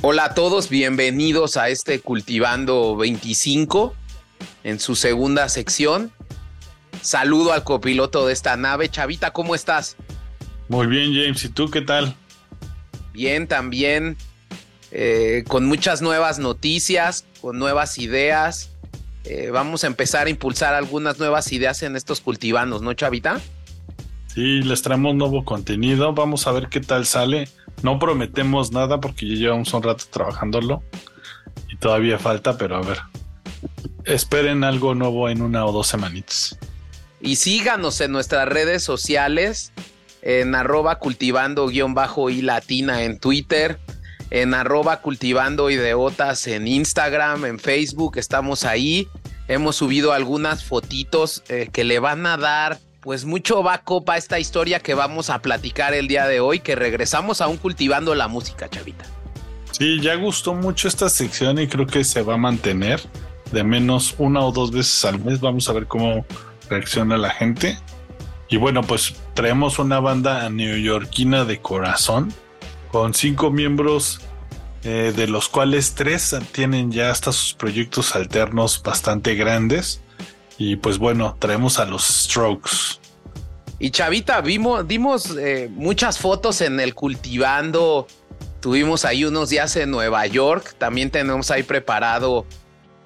Hola a todos, bienvenidos a este Cultivando 25 en su segunda sección. Saludo al copiloto de esta nave. Chavita, ¿cómo estás? Muy bien, James. ¿Y tú qué tal? Bien, también. Eh, con muchas nuevas noticias, con nuevas ideas. Eh, vamos a empezar a impulsar algunas nuevas ideas en estos cultivanos, ¿no, Chavita? Sí, les traemos nuevo contenido. Vamos a ver qué tal sale. No prometemos nada porque ya llevamos un rato trabajándolo y todavía falta, pero a ver. Esperen algo nuevo en una o dos semanitas. Y síganos en nuestras redes sociales, en arroba cultivando guion bajo y latina en Twitter, en arroba cultivando ideotas en Instagram, en Facebook, estamos ahí. Hemos subido algunas fotitos eh, que le van a dar pues mucho va copa esta historia que vamos a platicar el día de hoy, que regresamos aún cultivando la música, chavita. Sí, ya gustó mucho esta sección y creo que se va a mantener de menos una o dos veces al mes. Vamos a ver cómo reacciona la gente. Y bueno, pues traemos una banda neoyorquina de corazón con cinco miembros, eh, de los cuales tres tienen ya hasta sus proyectos alternos bastante grandes. Y pues bueno, traemos a los Strokes. Y Chavita, vimos, dimos eh, muchas fotos en el cultivando. Tuvimos ahí unos días en Nueva York. También tenemos ahí preparado.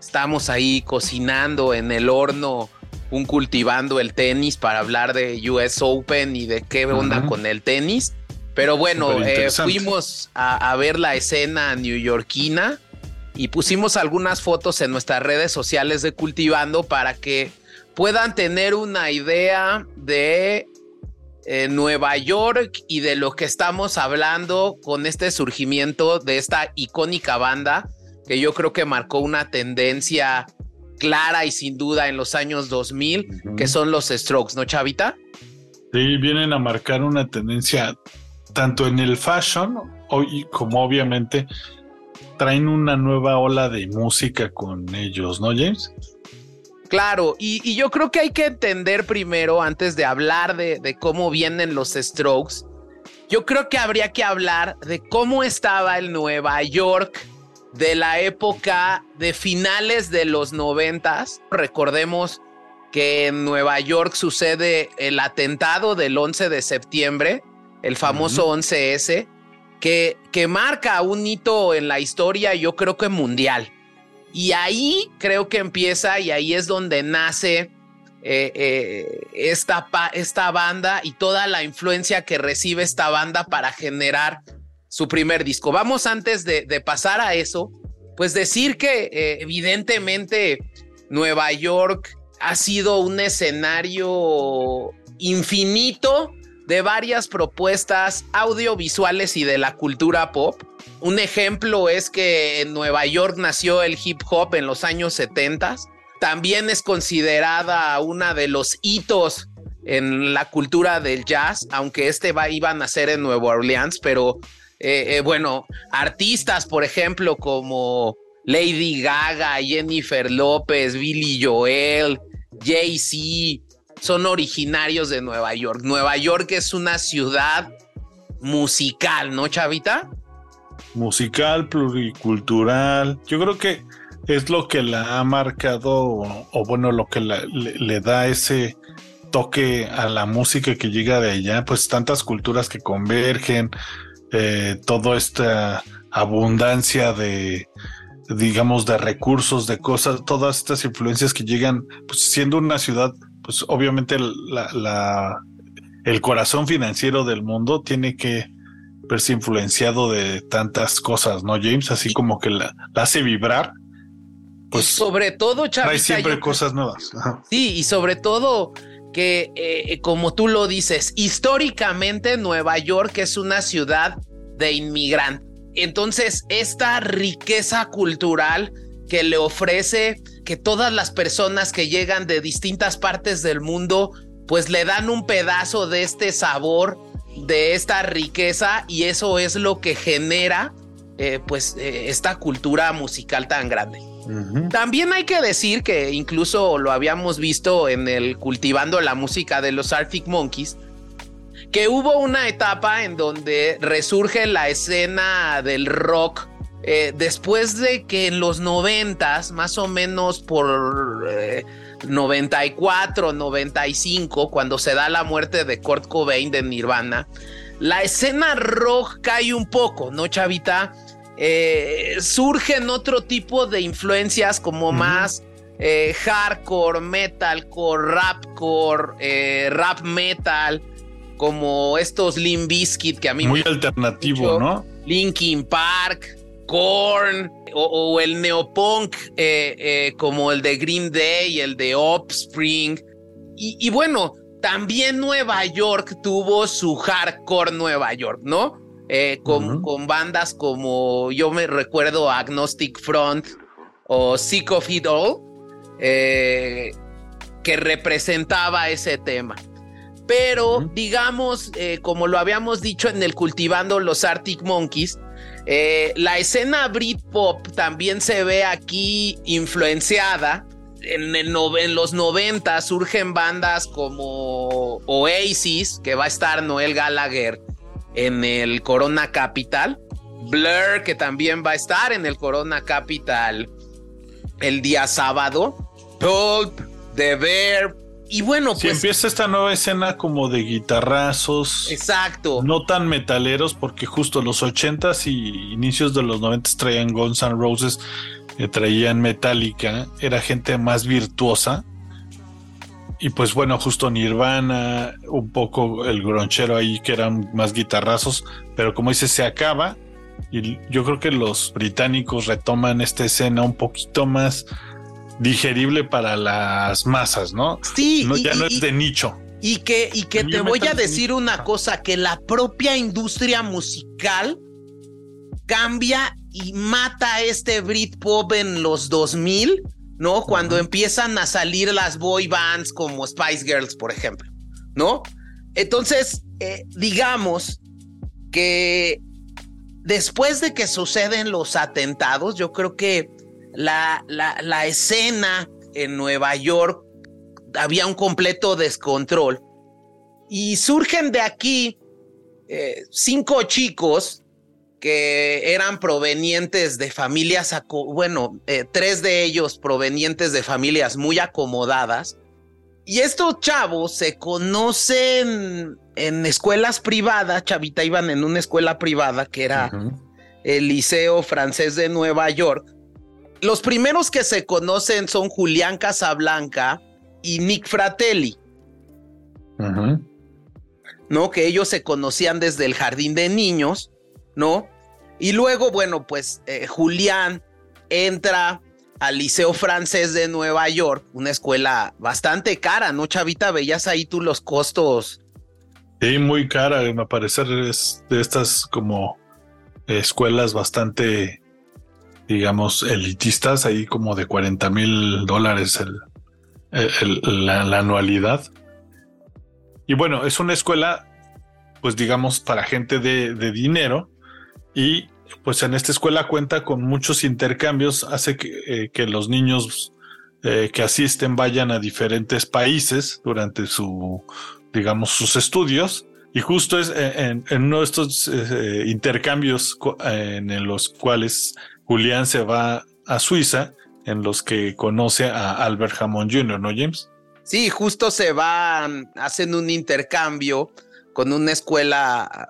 Estamos ahí cocinando en el horno, un cultivando el tenis para hablar de US Open y de qué onda con el tenis. Pero bueno, eh, fuimos a, a, ver la escena newyorkina y pusimos algunas fotos en nuestras redes sociales de Cultivando para que puedan tener una idea de eh, Nueva York y de lo que estamos hablando con este surgimiento de esta icónica banda que yo creo que marcó una tendencia clara y sin duda en los años 2000, que son los Strokes, ¿no, Chavita? Sí, vienen a marcar una tendencia tanto en el fashion como obviamente traen una nueva ola de música con ellos, ¿no, James? Claro, y, yo creo que hay que entender primero, antes de hablar de, de cómo vienen los Strokes, yo creo que habría que hablar de cómo estaba el Nueva York de la época de finales de los noventas. Recordemos que en Nueva York sucede el atentado del 11 de septiembre, el famoso 11S, que, marca un hito en la historia, yo creo que mundial. Y ahí creo que empieza y ahí es donde nace eh, eh, esta, esta banda y toda la influencia que recibe esta banda para generar su primer disco. Vamos antes de, pasar a eso, pues decir que eh, evidentemente Nueva York ha sido un escenario infinito de varias propuestas audiovisuales y de la cultura pop. Un ejemplo es que en Nueva York nació el hip hop en los años 70. También es considerada una de los hitos en la cultura del jazz, aunque este va, iba a nacer en Nueva Orleans, pero eh, eh, bueno, artistas, por ejemplo, como Lady Gaga, Jennifer López, Billy Joel, Jay-Z, son originarios de Nueva York. Nueva York es una ciudad musical, ¿no, Chavita? Musical, pluricultural. Yo creo que es lo que la ha marcado, o, bueno, lo que le, da ese toque a la música que llega de allá, pues tantas culturas que convergen, eh, toda esta abundancia de, digamos, de recursos, de cosas, todas estas influencias que llegan, pues siendo una ciudad pues obviamente la, el corazón financiero del mundo tiene que verse influenciado de tantas cosas, ¿no, James? Así como que la, hace vibrar. Pues sobre todo, Chavita, Hay siempre cosas nuevas. Sí, y sobre todo que, eh, como tú lo dices, históricamente Nueva York es una ciudad de inmigrantes. Entonces, esta riqueza cultural que le ofrece que todas las personas que llegan de distintas partes del mundo pues le dan un pedazo de este sabor, de esta riqueza y eso es lo que genera eh, pues eh, esta cultura musical tan grande. También hay que decir que incluso lo habíamos visto en el cultivando la música de los Arctic Monkeys, que hubo una etapa en donde resurge la escena del rock eh, después de que en los noventas, más o menos por 94, 95, cuando se da la muerte de Kurt Cobain de Nirvana, la escena rock cae un poco, ¿no, Chavita? Eh, surgen otro tipo de influencias como más eh, hardcore, metalcore, rapcore, eh, rap metal, como estos Limp Bizkit que a mí muy alternativo, ¿no? Linkin Park, Korn o, el neopunk como el de Green Day, el de Offspring y bueno también Nueva York tuvo su hardcore Nueva York, ¿no? Eh, con, con, bandas como yo me recuerdo Agnostic Front o Sick of It All, eh, que representaba ese tema. Pero digamos, eh, como lo habíamos dicho en el Cultivando los Arctic Monkeys, la escena Britpop también se ve aquí influenciada en, en, los 90 surgen bandas como Oasis, que va a estar Noel Gallagher en el Corona Capital. Blur, que también va a estar en el Corona Capital el día sábado. Pulp, The Bear. Y bueno, pues. empieza esta nueva escena como de guitarrazos. Exacto. No tan metaleros, porque justo los 80s y inicios de los 90 traían Guns N' Roses que traían Metallica era gente más virtuosa. Y pues bueno, justo Nirvana, un poco el gronchero ahí que eran más guitarrazos, pero como dice, se acaba. Y yo creo que los británicos retoman esta escena un poquito más digerible para las masas, ¿no? Sí, ya no es de nicho. Y que, y que te voy a decir una cosa, que la propia industria musical cambia y mata este Britpop en los 2000, ¿no? Cuando empiezan a salir las boy bands como Spice Girls, por ejemplo, ¿no? Entonces, eh, digamos que después de que suceden los atentados, yo creo que la, la, escena en Nueva York había un completo descontrol. Y surgen de aquí eh, cinco chicos que eran provenientes de familias, bueno, eh, tres de ellos provenientes de familias muy acomodadas. Y estos chavos se conocen en escuelas privadas, Chavita iban en una escuela privada que era el Liceo Francés de Nueva York. Los primeros que se conocen son Julián Casablanca y Nick Fratelli. ¿No? Que ellos se conocían desde el jardín de niños, ¿no? Y luego, bueno, pues eh, Julián entra al Liceo Francés de Nueva York, una escuela bastante cara, ¿no, Chavita? Veías ahí tú los costos. Sí, muy cara, me parece es de estas como escuelas bastante, digamos, elitistas, ahí como de 40 mil dólares la, anualidad. Y bueno, es una escuela, pues digamos, para gente de, de dinero y pues en esta escuela cuenta con muchos intercambios, hace que, eh, los niños eh, que asisten vayan a diferentes países durante su, digamos, sus estudios. Y justo es eh, en, uno de estos intercambios en los cuales Julián se va a Suiza, en los que conoce a Albert Hammond Jr., ¿no, James? Sí, justo se van, hacen un intercambio con una escuela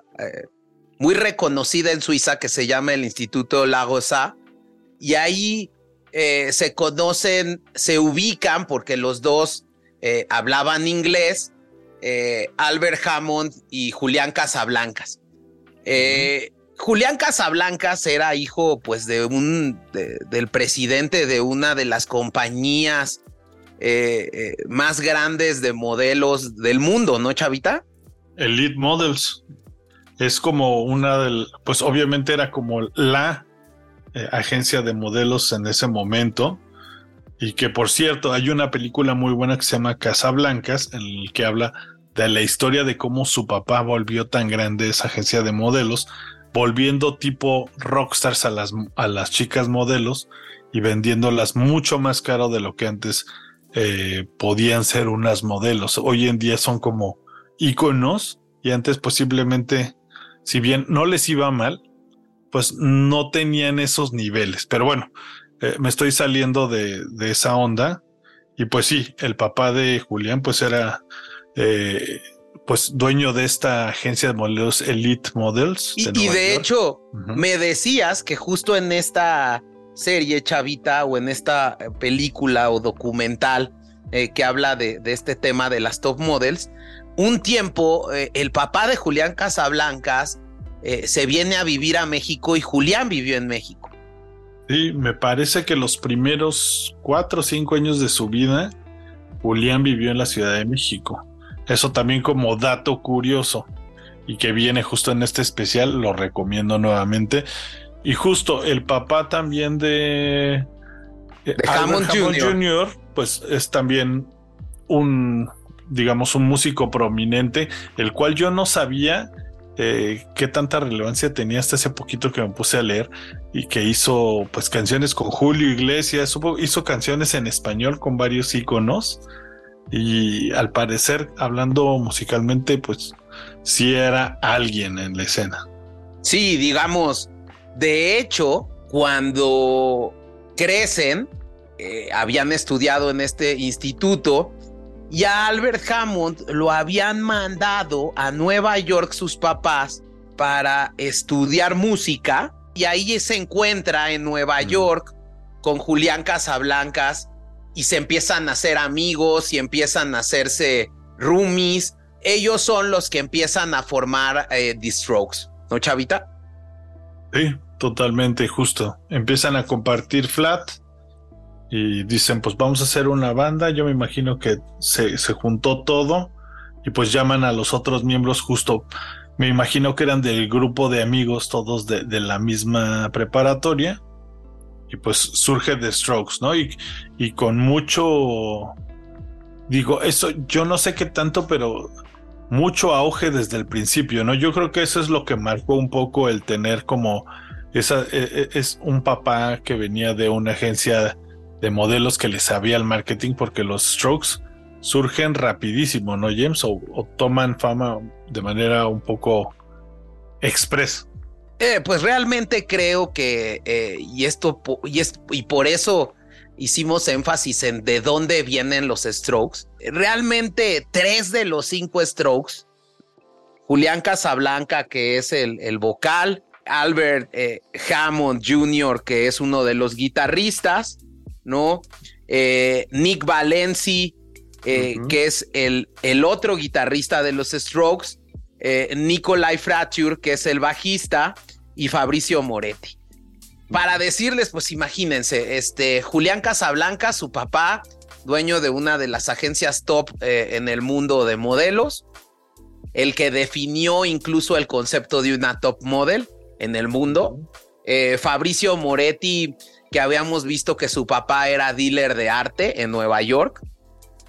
muy reconocida en Suiza que se llama el Instituto Lagosa. Y ahí eh, se conocen, se ubican porque los dos eh, hablaban inglés, eh, Albert Hammond y Julián Casablancas. Julián Casablancas era hijo pues de un del presidente de una de las compañías más grandes de modelos del mundo, ¿no, Chavita? Elite Models es como una del, pues obviamente era como la eh, agencia de modelos en ese momento. Y que por cierto, hay una película muy buena que se llama Casablancas, en el que habla de la historia de cómo su papá volvió tan grande esa agencia de modelos, volviendo tipo rockstars a las, a las chicas modelos y vendiéndolas mucho más caro de lo que antes eh, podían ser unas modelos. Hoy en día son como iconos y antes posiblemente si bien no les iba mal, pues no tenían esos niveles. Pero bueno, eh, me estoy saliendo de, de, esa onda. Y pues sí, el papá de Julián pues era eh, pues dueño de esta agencia de modelos Elite Models. y de, hecho, me decías que justo en esta serie Chavita o en esta eh, película o documental que habla de, de, este tema de las top models, un tiempo el papá de Julián Casablancas se viene a vivir a México y Julián vivió en México. Sí, me parece que los primeros cuatro o cinco años de su vida, Julián vivió en la Ciudad de México. Eso también como dato curioso y que viene justo en este especial, lo recomiendo nuevamente. Y justo el papá también de, de Hammond, Jr., pues es también un, digamos, un músico prominente, el cual yo no sabía eh, qué tanta relevancia tenía hasta hace poquito que me puse a leer y que hizo pues canciones con Julio Iglesias, hizo canciones en español con varios íconos y al parecer hablando musicalmente pues sí era alguien en la escena. Sí, digamos, de hecho, cuando crecen, eh, habían estudiado en este instituto, y a Albert Hammond lo habían mandado a Nueva York sus papás para estudiar música y ahí se encuentra en Nueva York con Julián Casablancas y se empiezan a hacer amigos y empiezan a hacerse roomies. Ellos son los que empiezan a formar eh, The Strokes, ¿no, Chavita? Sí, totalmente justo. Empiezan a compartir flat y dicen, pues vamos a hacer una banda. Yo me imagino que se, se juntó todo y pues llaman a los otros miembros justo. Me imagino que eran del grupo de amigos todos de, de la misma preparatoria. Y pues surge The Strokes, ¿no? Y, con mucho, digo, eso yo no sé qué tanto, pero mucho auge desde el principio, ¿no? Yo creo que eso es lo que marcó un poco el tener como esa, e, e, es un papá que venía de una agencia de modelos que les sabía el marketing porque los strokes surgen rapidísimo, ¿no, James? O, toman fama de manera un poco express. Eh, pues realmente creo que, eh, y esto, y, es, y por eso hicimos énfasis en de dónde vienen los strokes. Realmente tres de los cinco strokes, Julián Casablanca, que es el, el vocal, Albert eh, Hammond Jr., que es uno de los guitarristas, ¿no? Eh, Nick Valenci, eh, que es el, el, otro guitarrista de los Strokes, Nikolai Frature, que es el bajista, y Fabricio Moretti. Para decirles, pues imagínense, este Julián Casablanca, su papá, dueño de una de las agencias top en el mundo de modelos, el que definió incluso el concepto de una top model en el mundo. Fabricio Moretti, que habíamos visto que su papá era dealer de arte en Nueva York.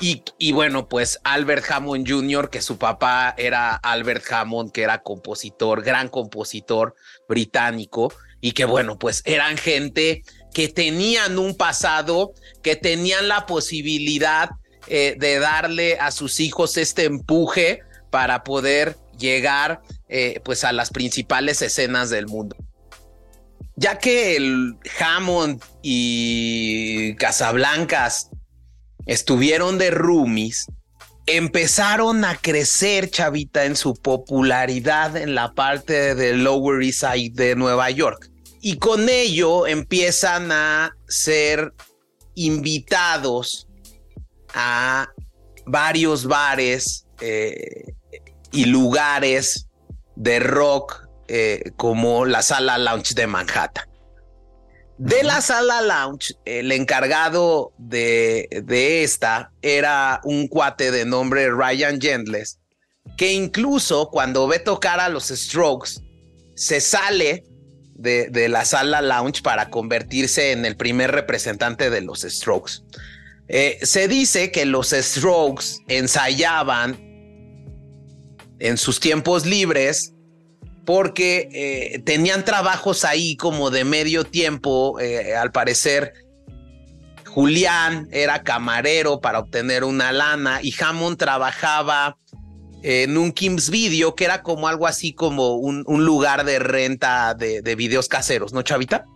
Y, bueno, pues Albert Hammond Jr., que su papá era Albert Hammond, que era compositor, gran compositor británico, y que bueno, pues eran gente que tenían un pasado, que tenían la posibilidad eh, de darle a sus hijos este empuje para poder llegar eh, pues a las principales escenas del mundo ya que el Hammond y Casablancas estuvieron de roomies, empezaron a crecer, chavita, en su popularidad en la parte de Lower East Side de Nueva York. Y con ello empiezan a ser invitados a varios bares eh, y lugares de rock eh, como la sala lounge de Manhattan. De la sala lounge, el encargado de, de esta era un cuate de nombre Ryan Gentles, que incluso cuando ve tocar a los Strokes, se sale de, de, la sala lounge para convertirse en el primer representante de los Strokes. Eh, se dice que los Strokes ensayaban en sus tiempos libres porque eh, tenían trabajos ahí como de medio tiempo, eh, al parecer. Julián era camarero para obtener una lana y Hammond trabajaba en un Kim's Video, que era como algo así como un, lugar de renta de, de, videos caseros, ¿no, Chavita?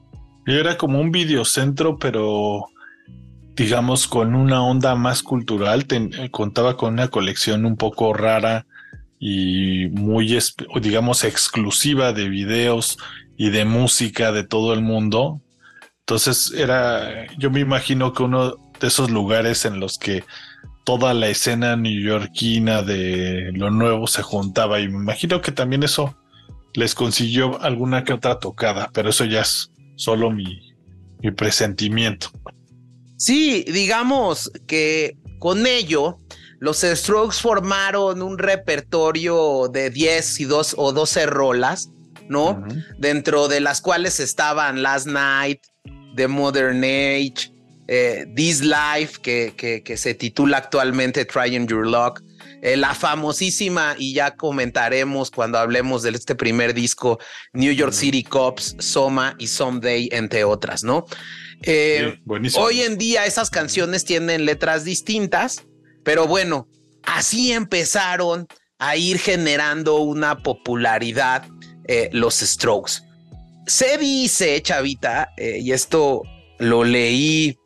Era como un videocentro, pero digamos con una onda más cultural. contaba con una colección un poco rara y muy, digamos, exclusiva de videos y de música de todo el mundo. Entonces era, yo me imagino que uno de esos lugares en los que toda la escena neoyorquina de lo nuevo se juntaba y me imagino que también eso les consiguió alguna que otra tocada, pero eso ya es solo mi, mi presentimiento. Sí, digamos que con ello los Strokes formaron un repertorio de 10 y 2 o 12 rolas, ¿no? Dentro de las cuales estaban Last Night, The Modern Age, eh, This Life, que, que, se titula actualmente Trying Your Luck, eh, la famosísima, y ya comentaremos cuando hablemos de este primer disco, New York City Cops, Soma y Someday, entre otras, ¿no? Eh, hoy en día esas canciones tienen letras distintas, pero bueno, así empezaron a ir generando una popularidad los Strokes. Se dice, Chavita, y esto lo leí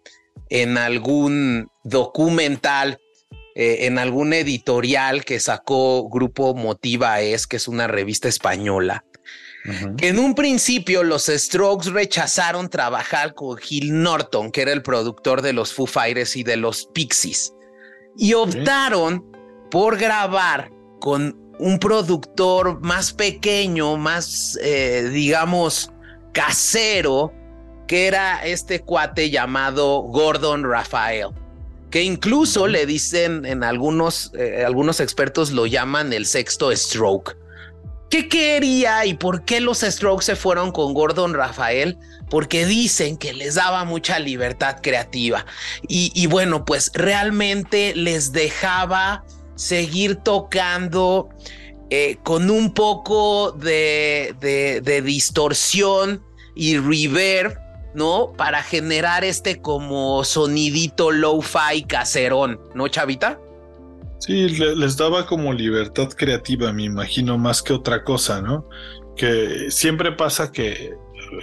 en algún documental, eh, en algún editorial que sacó Grupo Motiva Es, que es una revista española, que en un principio los Strokes rechazaron trabajar con Gil Norton, que era el productor de los Foo Fighters y de los Pixies, y optaron por grabar con un productor más pequeño, más, eh, digamos, casero, que era este cuate llamado Gordon Rafael, que incluso le dicen en algunos, eh, algunos expertos lo llaman el sexto stroke. ¿Qué quería y por qué los Strokes se fueron con Gordon Rafael? Porque dicen que les daba mucha libertad creativa. Y, bueno, pues realmente les dejaba seguir tocando eh, con un poco de, de, distorsión y reverb ¿no? Para generar este como sonidito low-fi caserón, ¿no, Chavita? Sí, les daba como libertad creativa, me imagino, más que otra cosa, ¿no? Que siempre pasa que,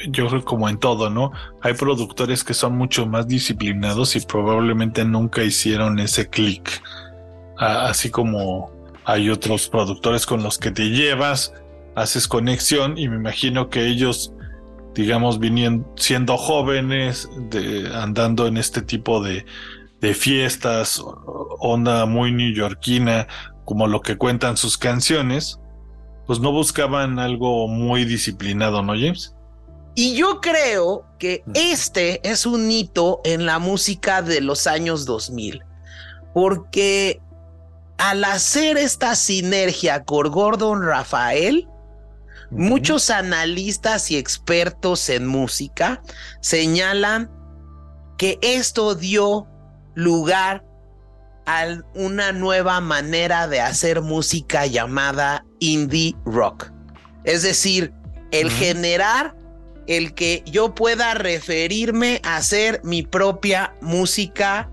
yo creo como en todo, ¿no? Hay productores que son mucho más disciplinados y probablemente nunca hicieron ese clic. Así como hay otros productores con los que te llevas, haces conexión y me imagino que ellos digamos, viniendo, siendo jóvenes, de, andando en este tipo de, de fiestas, onda muy neoyorquina, como lo que cuentan sus canciones, pues no buscaban algo muy disciplinado, ¿no, James? Y yo creo que este es un hito en la música de los años 2000, porque al hacer esta sinergia con Gordon Rafael, Muchos analistas y expertos en música señalan que esto dio lugar a una nueva manera de hacer música llamada indie rock. Es decir, el generar el que yo pueda referirme a hacer mi propia música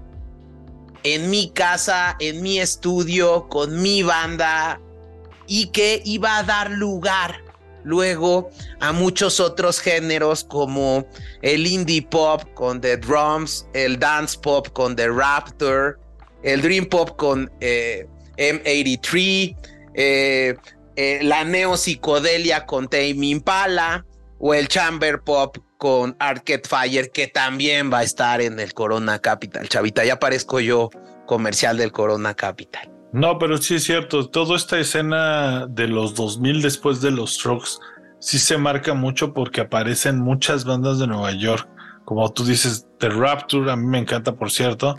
en mi casa, en mi estudio, con mi banda, y que iba a dar lugar luego a muchos otros géneros como el indie pop con The Drums, el dance pop con The Raptor, el dream pop con eh, M83, eh, eh, la con Tame Impala o el chamber pop con Arcade Fire que también va a estar en el Corona Capital. Chavita, ya parezco yo comercial del Corona Capital. No, pero sí es cierto, toda esta escena de los 2000 después de los Strokes sí se marca mucho porque aparecen muchas bandas de Nueva York, como tú dices, The Rapture, a mí me encanta por cierto,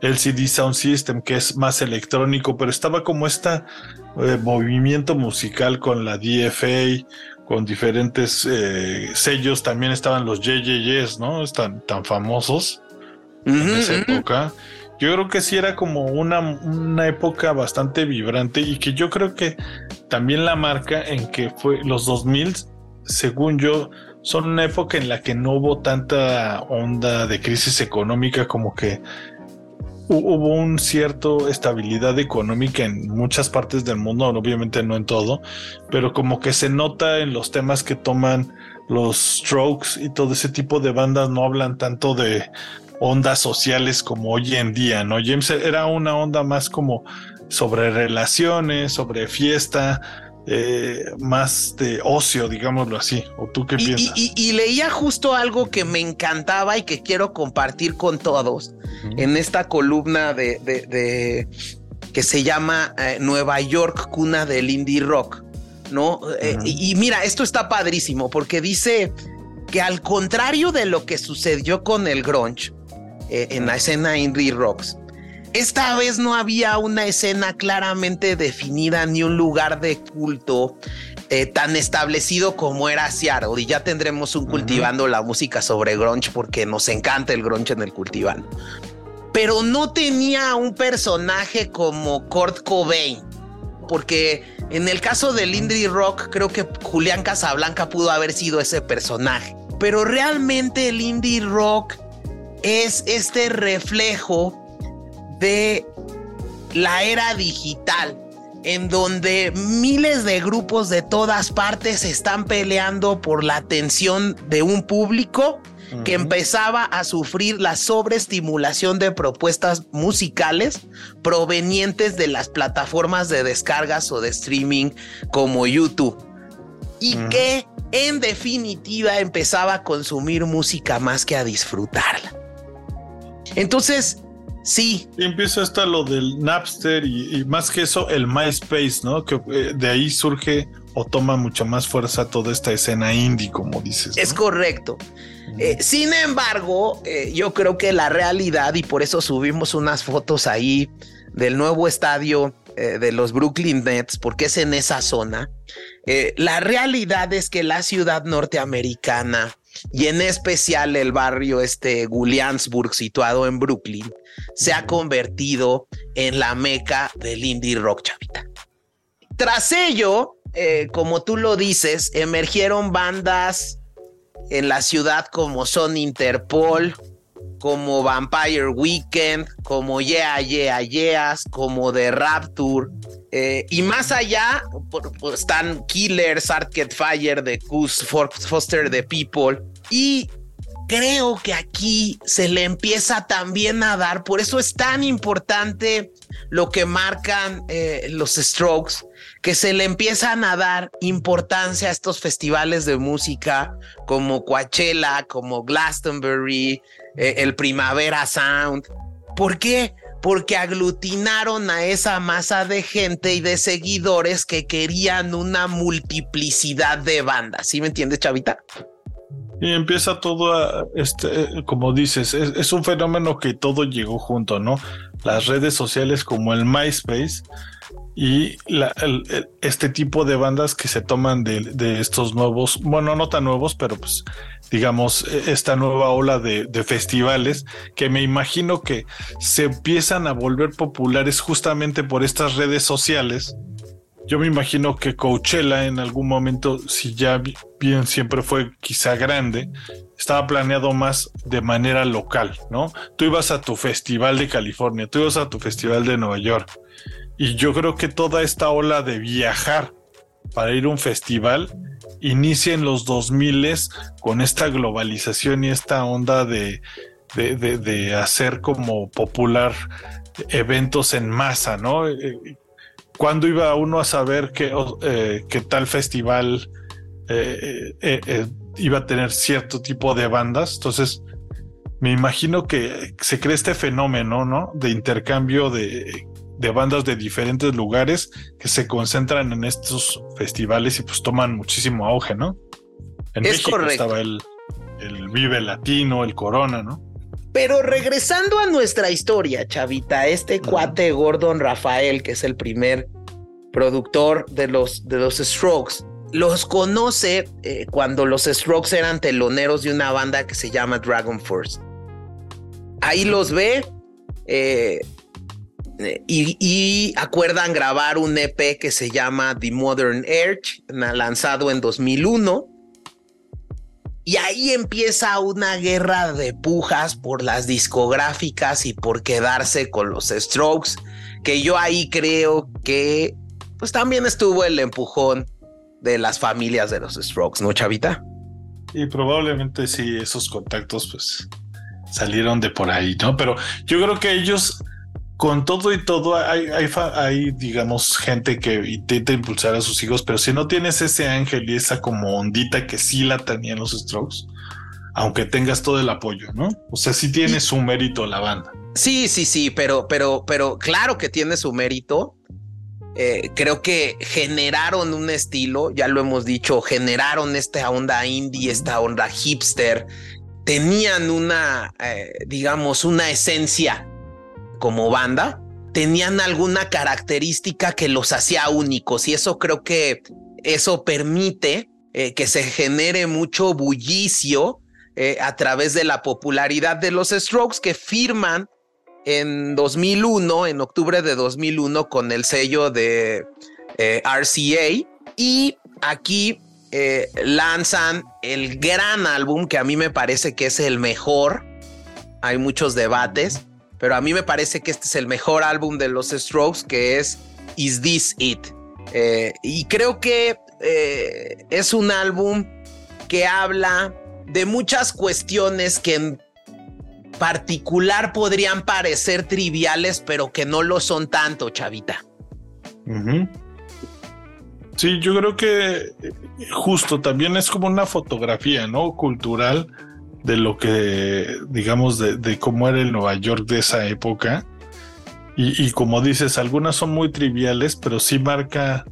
LCD Sound System, que es más electrónico, pero estaba como este movimiento musical con la DFA, con diferentes eh, sellos, también estaban los JJS, ¿no? Están tan famosos en esa época yo creo que sí era como una, una, época bastante vibrante y que yo creo que también la marca en que fue los 2000, según yo, son una época en la que no hubo tanta onda de crisis económica como que hubo un cierto estabilidad económica en muchas partes del mundo, obviamente no en todo, pero como que se nota en los temas que toman los Strokes y todo ese tipo de bandas no hablan tanto de ondas sociales como hoy en día, ¿no? James era una onda más como sobre relaciones, sobre fiesta, eh, más de ocio, digámoslo así. ¿O tú qué piensas? Y, leía justo algo que me encantaba y que quiero compartir con todos en esta columna de, que se llama eh, Nueva York, cuna del indie rock. ¿No? Eh, y, mira, esto está padrísimo porque dice que al contrario de lo que sucedió con el grunge en la escena indie rocks, esta vez no había una escena claramente definida ni un lugar de culto eh, tan establecido como era Seattle. Y ya tendremos un cultivando la música sobre grunge porque nos encanta el grunge en el cultivando. Pero no tenía un personaje como Kurt Cobain, porque en el caso del indie rock creo que Julián Casablanca pudo haber sido ese personaje. Pero realmente el indie rock es este reflejo de la era digital, en donde miles de grupos de todas partes están peleando por la atención de un público que empezaba a sufrir la sobreestimulación de propuestas musicales provenientes de las plataformas de descargas o de streaming como YouTube. Y que en definitiva empezaba a consumir música más que a disfrutarla. Entonces, Sí. Y empieza hasta lo del Napster y, más que eso, el MySpace, ¿no? Que eh, de ahí surge o toma mucho más fuerza toda esta escena indie, como dices. Es correcto. Eh, sin embargo, eh, yo creo que la realidad, y por eso subimos unas fotos ahí del nuevo estadio de los Brooklyn Nets, porque es en esa zona, la realidad es que la ciudad norteamericana y en especial el barrio este Williamsburg situado en Brooklyn se ha convertido en la meca del indie rock chavita. Tras ello, eh, como tú lo dices, emergieron bandas en la ciudad como son Interpol, como Vampire Weekend, como Yeah Yeah Yeahs, como The Rapture. Eh, y más allá están Killers, Arcade Fire, The Goose, Foster the People. Y creo que aquí se le empieza también a dar, por eso es tan importante lo que marcan eh, los strokes, que se le empiezan a dar importancia a estos festivales de música como Coachella, como Glastonbury, eh, el Primavera Sound. ¿Por qué? Porque aglutinaron a esa masa de gente y de seguidores que querían una multiplicidad de bandas. ¿Sí me entiendes, Chavita? Y empieza todo, a, este, como dices, es, un fenómeno que todo llegó junto, ¿no? Las redes sociales como el MySpace y este tipo de bandas que se toman de, estos nuevos, bueno, no tan nuevos, pero pues digamos, e, esta nueva ola de, de, festivales que me imagino que se empiezan a volver populares justamente por estas redes sociales yo me imagino que Coachella en algún momento, si ya bien siempre fue quizá grande, estaba planeado más de manera local, ¿no? Tú ibas a tu festival de California, tú ibas a tu festival de Nueva York. Y yo creo que toda esta ola de viajar para ir a un festival inicia en los 2000 con esta globalización y esta onda de, de, de hacer como popular eventos en masa, ¿no? Eh, ¿Cuándo iba uno a saber que, eh, tal festival eh, iba a tener cierto tipo de bandas? Entonces, me imagino que se crea este fenómeno, ¿no? De intercambio de, bandas de diferentes lugares que se concentran en estos festivales y pues toman muchísimo auge, ¿no? En México estaba el, el Vive Latino, el Corona, ¿no? Pero regresando a nuestra historia, Chavita, este cuate Gordon Rafael, que es el primer productor de los, de los Strokes, los conoce eh, cuando los Strokes eran teloneros de una banda que se llama Dragon Force. Ahí los ve eh, y, acuerdan grabar un EP que se llama The Modern Edge, lanzado en 2001 Y ahí empieza una guerra de pujas por las discográficas y por quedarse con los Strokes, que yo ahí creo que pues también estuvo el empujón de las familias de los Strokes, ¿no, Chavita? Y probablemente sí, esos contactos pues salieron de por ahí, ¿no? Pero yo creo que ellos, con todo y todo, hay, hay, hay, digamos, gente que intenta impulsar a sus hijos, pero si no tienes ese ángel y esa como ondita que sí la tenían los Strokes, aunque tengas todo el apoyo, ¿no? O sea, sí tiene su mérito la banda. Sí, sí, sí, pero, pero, pero claro que tiene su mérito. Eh, creo que generaron un estilo, ya lo hemos dicho, generaron esta onda indie, esta onda hipster, tenían una, eh, digamos, una esencia como banda, tenían alguna característica que los hacía únicos y eso creo que eso permite eh, que se genere mucho bullicio a través de la popularidad de los Strokes que firman en 2001, en octubre de 2001, con el sello de eh, RCA. Y aquí eh, lanzan el gran álbum que a mí me parece que es el mejor. Hay muchos debates, pero a mí me parece que este es el mejor álbum de los Strokes, que es Is This It? Eh, y creo que es un álbum que habla de muchas cuestiones que en particular podrían parecer triviales, pero que no lo son tanto, chavita. Sí, yo creo que eh, justo también es como una fotografía, ¿no? Cultural de lo que, digamos, de, cómo era el Nueva York de esa época. Y, y, como dices, algunas son muy triviales, pero sí marca,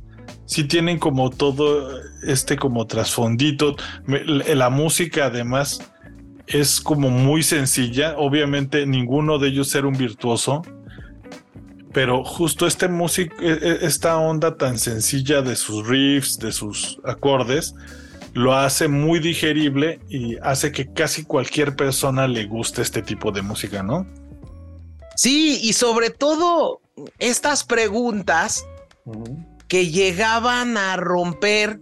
sí tienen como todo este como trasfondito. La música además es como muy sencilla. Obviamente ninguno de ellos era un virtuoso, pero justo este músico, e, e, esta onda tan sencilla de sus riffs, de sus acordes, lo hace muy digerible y hace que casi cualquier persona le guste este tipo de música, ¿no? Sí, y sobre todo estas preguntas que llegaban a romper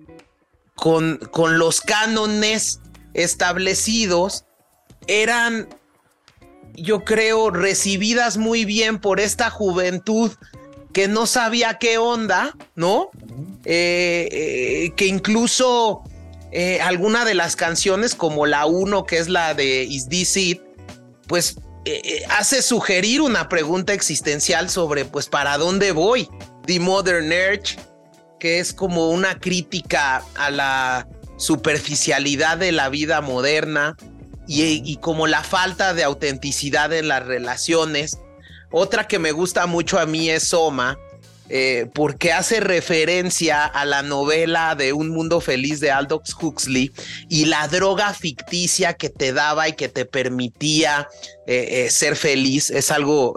con, con los cánones establecidos eran, yo creo, recibidas muy bien por esta juventud que no sabía qué onda, ¿no? Eh, eh, que incluso eh, alguna de las canciones, como la uno, que es la de Is This It, pues hace sugerir una pregunta existencial sobre, pues, ¿para dónde voy? The Modern Urge, que es como una crítica a la superficialidad de la vida moderna, y, como la falta de autenticidad en las relaciones. Otra que me gusta mucho a mí es Soma, eh, porque hace referencia a la novela de Un Mundo Feliz de Aldous Huxley y la droga ficticia que te daba y que te permitía eh, eh, ser feliz. Es algo,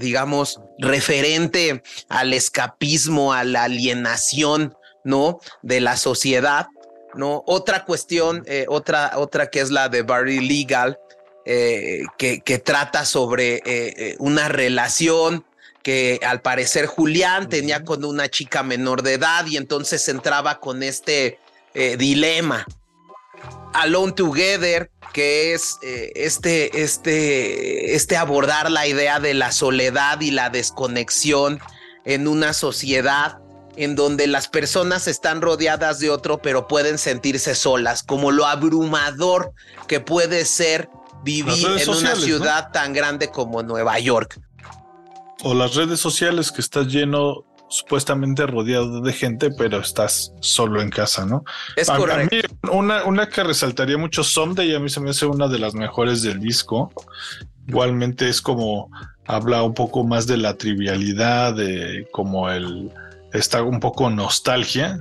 digamos, referente al escapismo, a la alienación, ¿no? De la sociedad. ¿no? Otra cuestión, otra, otra que es la de Barry Legal, que, trata sobre una relación que al parecer Julián tenía con una chica menor de edad y entonces entraba con este dilema. Alone Together, que es este, este, este abordar la idea de la soledad y la desconexión en una sociedad en donde las personas están rodeadas de otro, pero pueden sentirse solas, como lo abrumador que puede ser vivir en una ciudad tan grande como Nueva York. O las redes sociales que estás lleno supuestamente rodeado de gente, pero estás solo en casa, ¿no? Es correcto. una, una que resaltaría mucho Someday, a mí se me hace una de las mejores del disco. Igualmente es como habla un poco más de la trivialidad, de como el está un poco nostalgia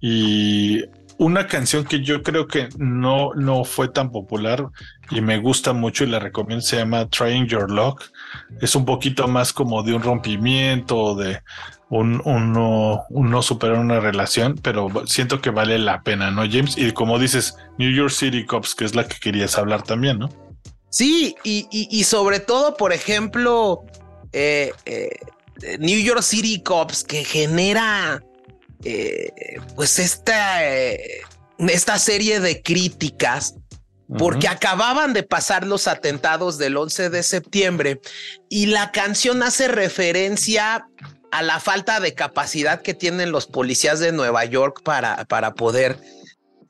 y una canción que yo creo que no, no fue tan popular y me gusta mucho y la recomiendo se llama Trying Your Luck. Es un poquito más como de un rompimiento, de un, no, superar una relación, pero siento que vale la pena, ¿no, James? Y como dices, New York City Cops, que es la que querías hablar también, ¿no? Sí, y, sobre todo, por ejemplo, eh, eh, New York City Cops que genera eh, pues esta, esta serie de críticas porque acababan de pasar los atentados del 11 de septiembre y la canción hace referencia a la falta de capacidad que tienen los policías de Nueva York para, para poder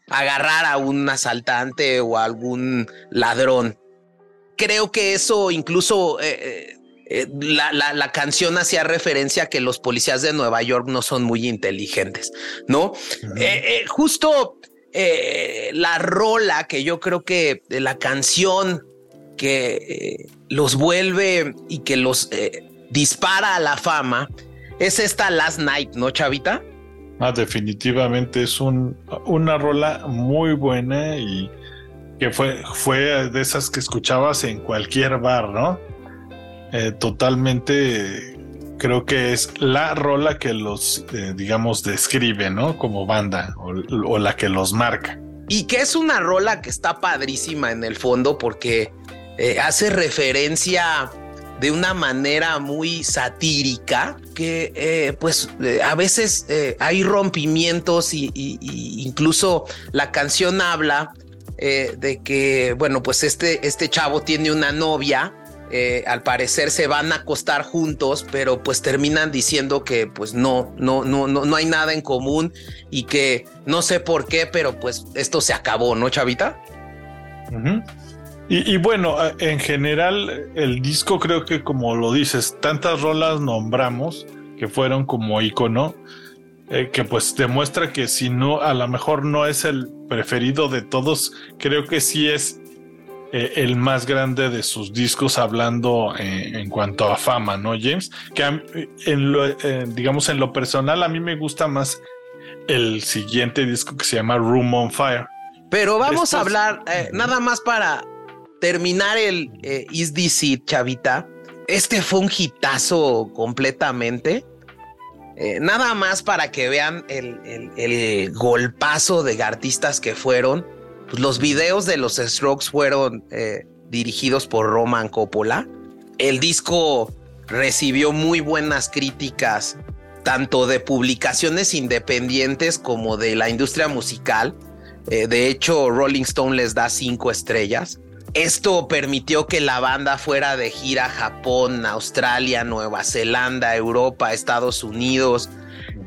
agarrar a un asaltante o a algún ladrón. Creo que eso incluso eh, eh, la, la, canción hacía referencia a que los policías de Nueva York no son muy inteligentes, ¿no? Eh, justo la rola que yo creo que la canción que los vuelve y que los dispara a la fama es esta Last Night, ¿no, Chavita? Ah, definitivamente es un, una rola muy buena y que fue, fue de esas que escuchabas en cualquier bar, ¿no? Eh, totalmente creo que es la rola que los, eh, digamos, describe, ¿no? Como banda o, la que los marca. Y que es una rola que está padrísima en el fondo porque eh, hace referencia de una manera muy satírica que eh, pues eh, a veces hay rompimientos y, incluso la canción habla de que bueno pues este, este chavo tiene una novia al parecer se van a acostar juntos, pero pues terminan diciendo que pues no, no, no, no, no hay nada en común y que no sé por qué, pero pues esto se acabó, ¿no, Chavita? Y, bueno, en general, el disco creo que como lo dices, tantas rolas nombramos que fueron como icono, eh, que pues demuestra que si no, a lo mejor no es el preferido de todos, creo que sí es eh, el más grande de sus discos hablando eh, en cuanto a fama, ¿no, James? Que en lo, digamos en lo personal a mí me gusta más el siguiente disco que se llama Room on Fire. Pero vamos a hablar, nada más para terminar el eh, Is This It, chavita, este fue un hitazo completamente. Eh, nada más para que vean el, golpazo de artistas que fueron. Pues los videos de los Strokes fueron eh, dirigidos por Roman Coppola. El disco recibió muy buenas críticas, tanto de publicaciones independientes como de la industria musical. de hecho, Rolling Stone les da cinco estrellas. Esto permitió que la banda fuera de gira a Japón, Australia, Nueva Zelanda, Europa, Estados Unidos.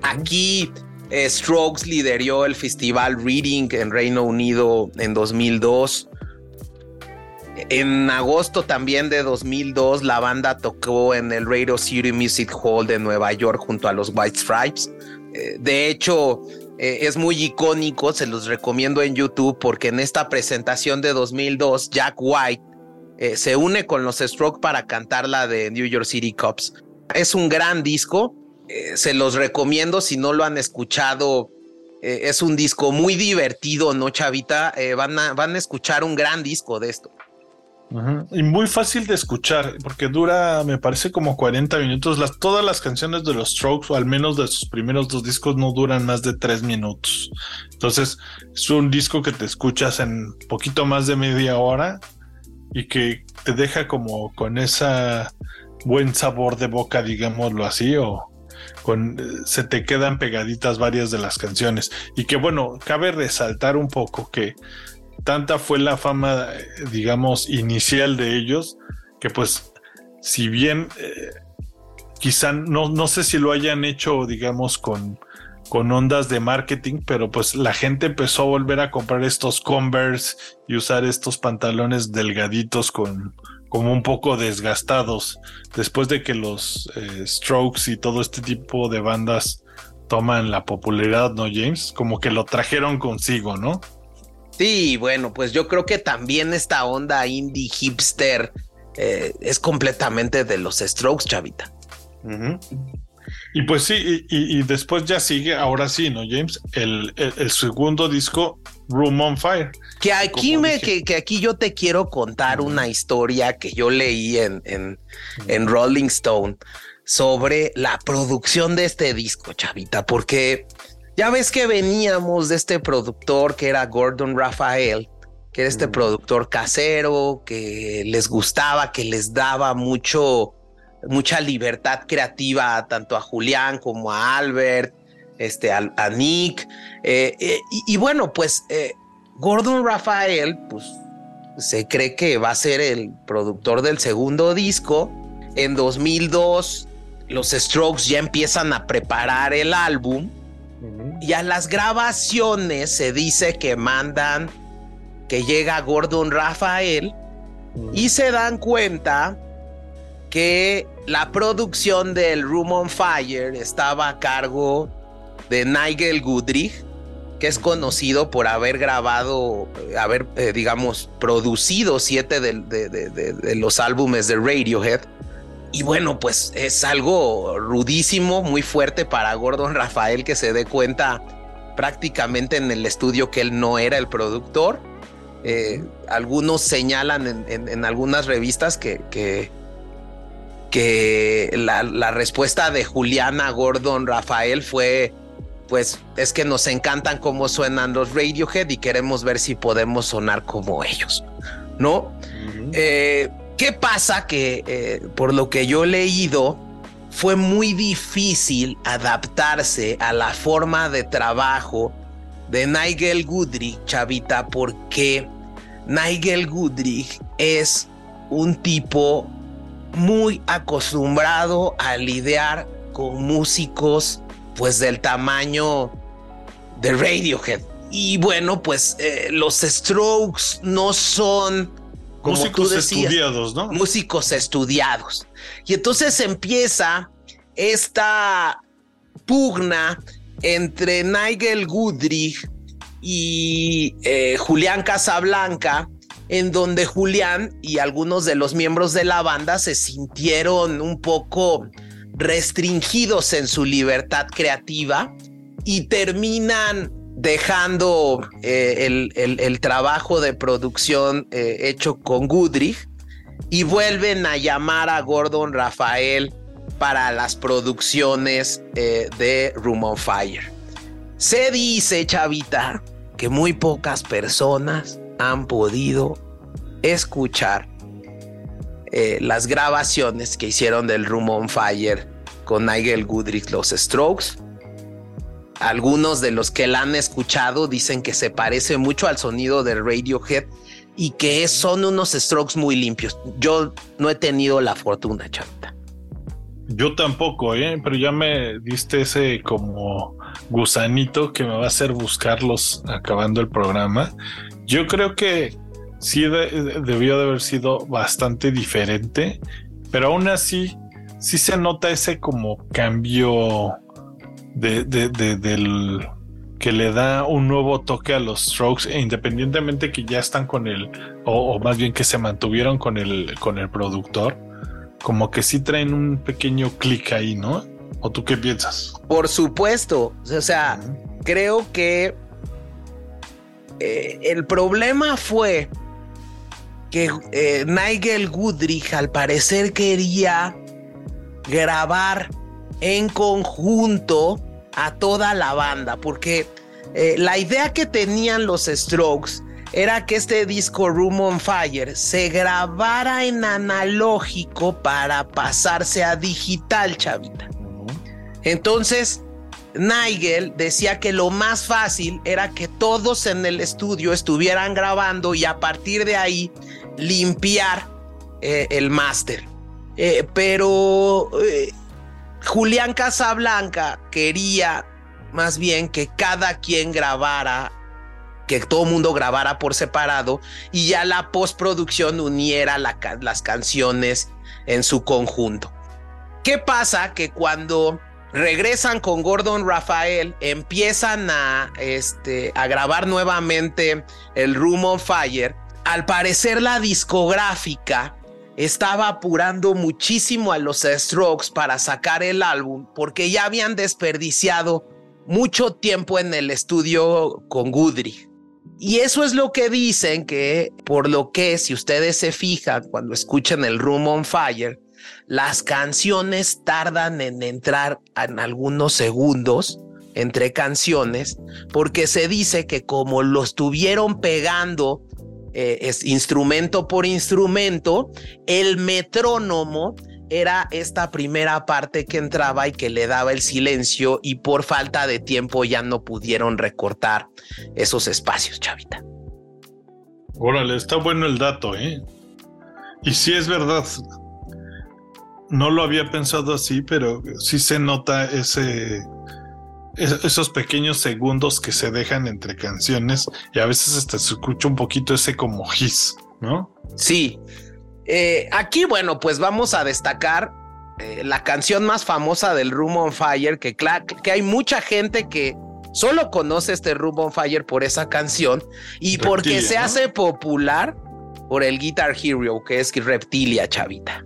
Aquí eh, Strokes lideró el festival Reading en Reino Unido en 2002. En agosto también de 2002 la banda tocó en el Radio City Music Hall de Nueva York junto a los White Stripes. Eh, de hecho, eh, es muy icónico, se los recomiendo en YouTube porque en esta presentación de 2002 Jack White se une con los Stroke para cantar la de New York City Cops. Es un gran disco, eh, se los recomiendo si no lo han escuchado. es un disco muy divertido, ¿no, Chavita? van, a, van a escuchar un gran disco de esto. Y muy fácil de escuchar, porque dura, me parece, como 40 minutos. Las, todas las canciones de los Strokes, o al menos de sus primeros dos discos, no duran más de tres minutos. Entonces, es un disco que te escuchas en poquito más de media hora y que te deja como con esa buen sabor de boca, digámoslo así, o con se te quedan pegaditas varias de las canciones. Y que bueno, cabe resaltar un poco que tanta fue la fama, digamos, inicial de ellos, que pues, si bien eh, quizá no, no sé si lo hayan hecho, digamos, con, con ondas de marketing, pero pues la gente empezó a volver a comprar estos Converse y usar estos pantalones delgaditos con como un poco desgastados después de que los eh, Strokes y todo este tipo de bandas toman la popularidad, ¿no, James? Como que lo trajeron consigo, ¿no? Sí, bueno, pues yo creo que también esta onda indie hipster eh, es completamente de los Strokes, chavita. Y pues sí, y, después ya sigue, ahora sí, ¿no, James? El, segundo disco, Room on Fire. Que aquí me, que, aquí yo te quiero contar una historia que yo leí en, en, en Rolling Stone sobre la producción de este disco, chavita, porque ya ves que veníamos de este productor que era Gordon Rafael, que era este productor casero, que les gustaba, que les daba mucho, mucha libertad creativa tanto a Julián como a Albert, este, a, Nick. Eh, eh, y, bueno, pues eh, Gordon Rafael, pues se cree que va a ser el productor del segundo disco. En 2002 los Strokes ya empiezan a preparar el álbum y a las grabaciones se dice que mandan que llega Gordon Rafael y se dan cuenta que la producción del Room on Fire estaba a cargo de Nigel Goodrich, que es conocido por haber grabado, haber, eh, digamos, producido siete de, los álbumes de Radiohead. Y bueno, pues es algo rudísimo, muy fuerte para Gordon Rafael que se dé cuenta prácticamente en el estudio que él no era el productor. Eh, algunos señalan en, algunas revistas que, que, que la, la, respuesta de Juliana Gordon Rafael fue pues es que nos encantan cómo suenan los Radiohead y queremos ver si podemos sonar como ellos, ¿no? Eh, ¿Qué pasa? Que eh, por lo que yo he leído, fue muy difícil adaptarse a la forma de trabajo de Nigel Goodrich, chavita, porque Nigel Goodrich es un tipo muy acostumbrado a lidiar con músicos pues del tamaño de Radiohead. Y bueno, pues eh, los Strokes no son como músicos estudiados, ¿no? Músicos estudiados. Y entonces empieza esta pugna entre Nigel Goodrich y eh, Julián Casablanca, en donde Julián y algunos de los miembros de la banda se sintieron un poco restringidos en su libertad creativa y terminan dejando eh, el, trabajo de producción eh, hecho con Goodrich y vuelven a llamar a Gordon Rafael para las producciones eh, de Room on Fire. Se dice, chavita, que muy pocas personas han podido escuchar eh, las grabaciones que hicieron del Room on Fire con Nigel Goodrich, los Strokes. Algunos de los que la han escuchado dicen que se parece mucho al sonido del Radiohead y que son unos strokes muy limpios. Yo no he tenido la fortuna, chavita. Yo tampoco, ¿eh? pero ya me diste ese como gusanito que me va a hacer buscarlos acabando el programa. Yo creo que sí debió de haber sido bastante diferente, pero aún así sí se nota ese como cambio de, del que le da un nuevo toque a los strokes, e independientemente que ya están con el, o, más bien que se mantuvieron con el, con el productor, como que sí traen un pequeño clic ahí, ¿no? ¿O tú qué piensas? Por supuesto, o sea, creo que eh, el problema fue que eh, Nigel Goodrich al parecer quería grabar en conjunto a toda la banda, porque eh, la idea que tenían los Strokes era que este disco Room on Fire se grabara en analógico para pasarse a digital, chavita. Entonces, Nigel decía que lo más fácil era que todos en el estudio estuvieran grabando y a partir de ahí limpiar eh, el máster. Eh, pero eh, Julián Casablanca quería más bien que cada quien grabara, que todo mundo grabara por separado y ya la postproducción uniera las canciones en su conjunto. ¿Qué pasa? Que cuando regresan con Gordon Rafael, empiezan a, este, a grabar nuevamente el Room on Fire. Al parecer la discográfica estaba apurando muchísimo a los Strokes para sacar el álbum porque ya habían desperdiciado mucho tiempo en el estudio con Goodrich. Y eso es lo que dicen que, por lo que si ustedes se fijan cuando escuchan el Room on Fire, las canciones tardan en entrar en algunos segundos entre canciones, porque se dice que como lo estuvieron pegando eh, es instrumento por instrumento, el metrónomo era esta primera parte que entraba y que le daba el silencio y por falta de tiempo ya no pudieron recortar esos espacios, chavita. Órale, está bueno el dato, ¿eh? Y sí es verdad. No lo había pensado así, pero sí se nota ese esos pequeños segundos que se dejan entre canciones y a veces hasta se escucha un poquito ese como his, ¿no? Sí. Eh, aquí, bueno, pues vamos a destacar eh, la canción más famosa del Room on Fire, que, que hay mucha gente que solo conoce este Room on Fire por esa canción y porque se hace popular por el Guitar Hero, que es Reptilia, chavita.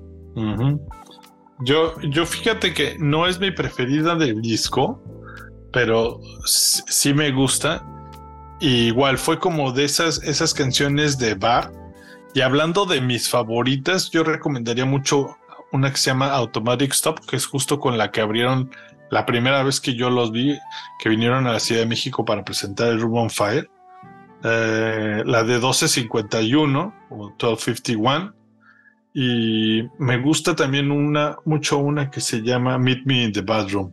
Yo, yo fíjate que no es mi preferida del disco, pero sí me gusta. igual fue como de esas, esas canciones de bar. Y hablando de mis favoritas, yo recomendaría mucho una que se llama Automatic Stop, que es justo con la que abrieron la primera vez que yo los vi, que vinieron a la Ciudad de México para presentar el Room Fire. Eh, la de 1251 o 1251. Y me gusta también una, mucho una que se llama Meet Me in the Bathroom.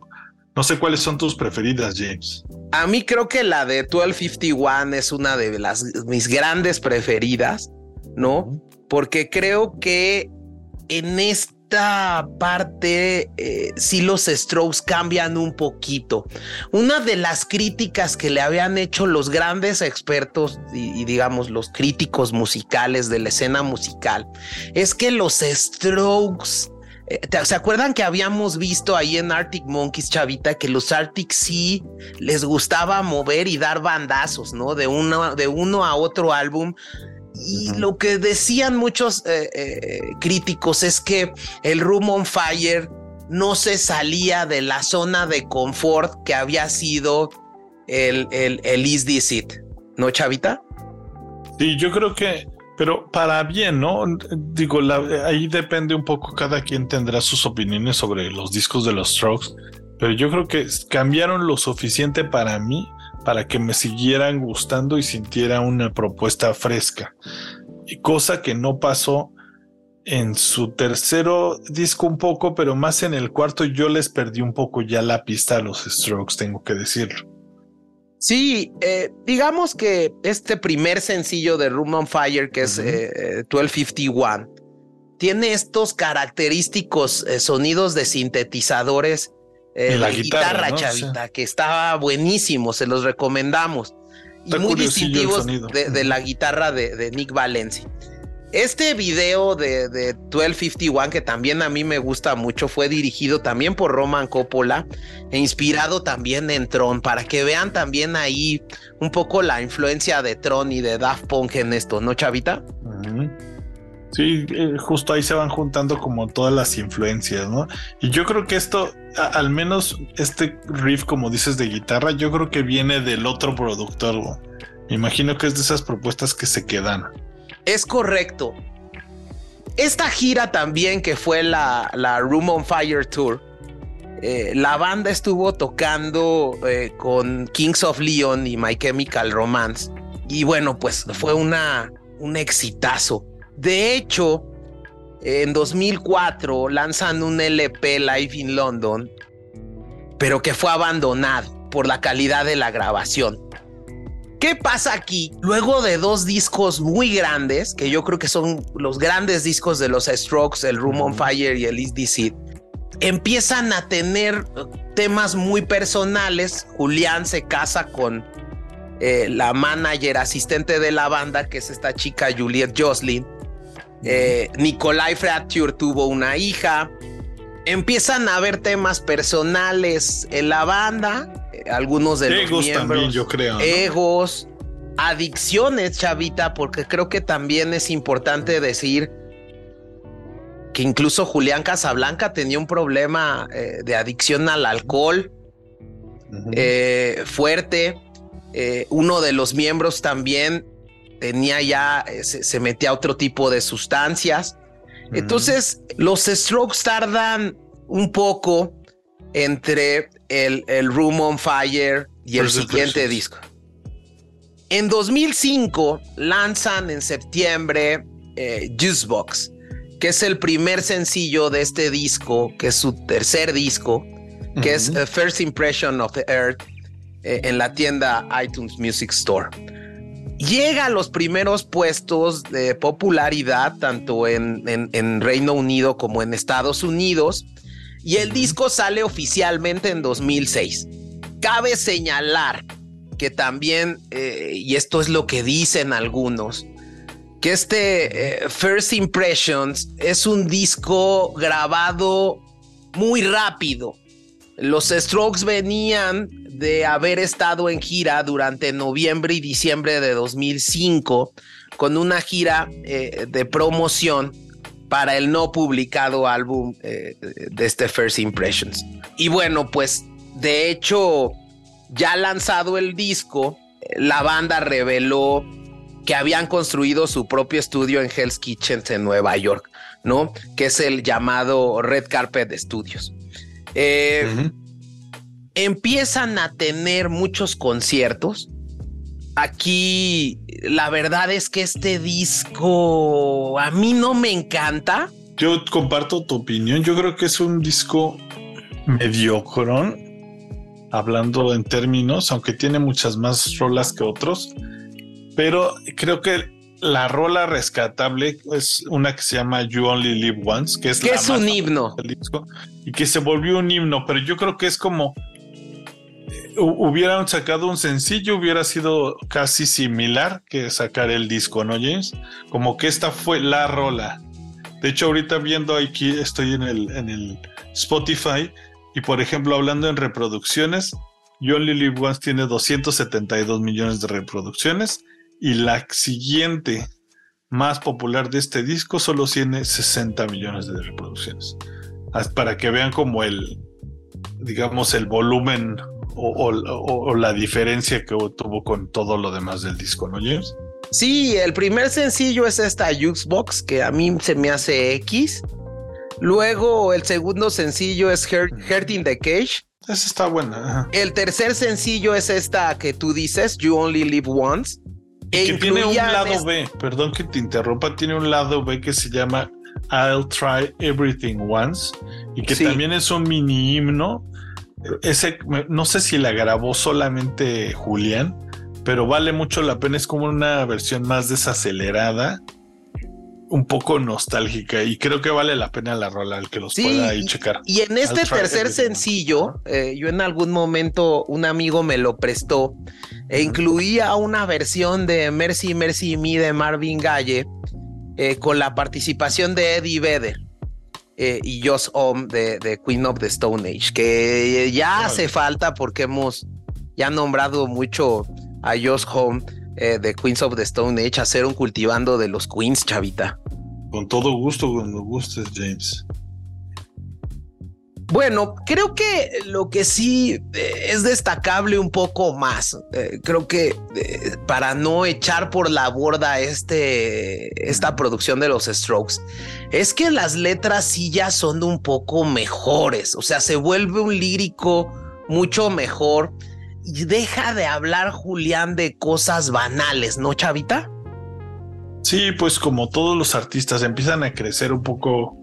No sé cuáles son tus preferidas, James. A mí creo que la de 1251 es una de las mis grandes preferidas, ¿no? Porque creo que en esta parte eh, sí los strokes cambian un poquito. Una de las críticas que le habían hecho los grandes expertos y digamos los críticos musicales de la escena musical es que los strokes ¿Se acuerdan que habíamos visto ahí en Arctic Monkeys, Chavita, que los Arctic sí les gustaba mover y dar bandazos, ¿no? De uno, de uno a otro álbum. Y lo que decían muchos eh, eh, críticos es que el Room on Fire no se salía de la zona de confort que había sido el, el, el Is This It, ¿no, Chavita? Sí, yo creo que pero para bien, ¿no? Digo, ahí depende un poco, cada quien tendrá sus opiniones sobre los discos de los Strokes, pero yo creo que cambiaron lo suficiente para mí para que me siguieran gustando y sintiera una propuesta fresca, cosa que no pasó en su tercero disco un poco, pero más en el cuarto yo les perdí un poco ya la pista a los Strokes, tengo que decirlo. Sí, eh, digamos que este primer sencillo de Room on Fire, que es 1251, eh, tiene estos característicos eh, sonidos de sintetizadores la guitarra, chavita, que estaba buenísimo, se los recomendamos. y muy distintivos de, la guitarra de, de Nick Valencia. Este video de, 1251, que también a mí me gusta mucho, fue dirigido también por Roman Coppola e inspirado también en Tron, para que vean también ahí un poco la influencia de Tron y de Daft Punk en esto, ¿no, Chavita? Sí, eh, justo ahí se van juntando como todas las influencias, ¿no? Y yo creo que esto, al menos este riff, como dices, de guitarra, yo creo que viene del otro productor. Me imagino que es de esas propuestas que se quedan. Es correcto. Esta gira también que fue la, Room on Fire Tour, eh, la banda estuvo tocando eh, con Kings of Leon y My Chemical Romance. Y bueno, pues fue una, un exitazo. De hecho, en 2004 lanzan un LP Live in London, pero que fue abandonado por la calidad de la grabación. ¿Qué pasa aquí? Luego de dos discos muy grandes, que yo creo que son los grandes discos de los Strokes, el Room on Fire y el Is This empiezan a tener temas muy personales. Julián se casa con eh, la manager asistente de la banda, que es esta chica Juliette Jocelyn. Eh, Nikolai tuvo una hija. Empiezan a haber temas personales en la banda algunos de los miembros. También, yo creo. Egos, adicciones, chavita, porque creo que también es importante decir que incluso Julián Casablanca tenía un problema eh, de adicción al alcohol eh, fuerte. Eh, uno de los miembros también tenía ya, se, metía a otro tipo de sustancias. Entonces, los strokes tardan un poco entre el, el Room on Fire y el siguiente disco. En 2005 lanzan en septiembre eh, Juicebox, que es el primer sencillo de este disco, que es su tercer disco, que es A First Impression of the Earth, eh, en la tienda iTunes Music Store. llega a los primeros puestos de popularidad, tanto en, en, Reino Unido como en Estados Unidos, y el disco sale oficialmente en 2006. Cabe señalar que también, eh, y esto es lo que dicen algunos, que este eh, First Impressions es un disco grabado muy rápido. Los Strokes venían de haber estado en gira durante noviembre y diciembre de 2005 con una gira eh, de promoción para el no publicado álbum de este First Impressions. Y bueno, pues de hecho, ya lanzado el disco, la banda reveló que habían construido su propio estudio en Hell's Kitchen en Nueva York, ¿no? Que es el llamado Red Carpet Studios. Eh, empiezan a tener muchos conciertos. Aquí la verdad es que este disco a mí no me encanta. Yo comparto tu opinión. Yo creo que es un disco mediocrón, hablando en términos, aunque tiene muchas más rolas que otros pero creo que la rola rescatable es una que se llama You Only Live Once, que es, que es un himno y que se volvió un himno, pero yo creo que es como hubieran sacado un sencillo, hubiera sido casi similar que sacar el disco, ¿no, James? Como que esta fue la rola. De hecho, ahorita viendo aquí, estoy en el, en el Spotify y, por ejemplo, hablando en reproducciones, Only Live Once tiene 272 millones de reproducciones y la siguiente más popular de este disco solo tiene 60 millones de reproducciones. Para que vean como el, digamos, el volumen o, la diferencia que tuvo con todo lo demás del disco, ¿no, James? Sí, el primer sencillo es esta Jukebox, que a mí se me hace X. Luego el segundo sencillo es Heart, in the Cage. Esa está buena. El tercer sencillo es esta que tú dices, You Only Live Once. E que tiene un lado B, perdón que te interrumpa, tiene un lado B que se llama I'll Try Everything Once y que también es un mini himno. Ese, no sé si la grabó solamente Julián, pero vale mucho la pena. Es como una versión más desacelerada, un poco nostálgica y creo que vale la pena la rola al que los pueda ahí checar. Y en este tercer sencillo, eh, yo en algún momento un amigo me lo prestó e incluía una versión de Mercy Mercy Me de Marvin Gaye eh, con la participación de Eddie Vedder. Eh, y Josh Homme de, Queen of the Stone Age, que ya hace falta porque hemos ya nombrado mucho a Josh Homme eh, de Queens of the Stone Age, hacer un cultivando de los Queens, chavita. Con todo gusto, cuando gustes, James. Bueno, creo que lo que sí eh, es destacable un poco más, eh, creo que eh, para no echar por la borda este, esta producción de los Strokes, es que las letras sí ya son un poco mejores, o sea, se vuelve un lírico mucho mejor y deja de hablar Julián de cosas banales, ¿no, Chavita? Sí, pues como todos los artistas empiezan a crecer un poco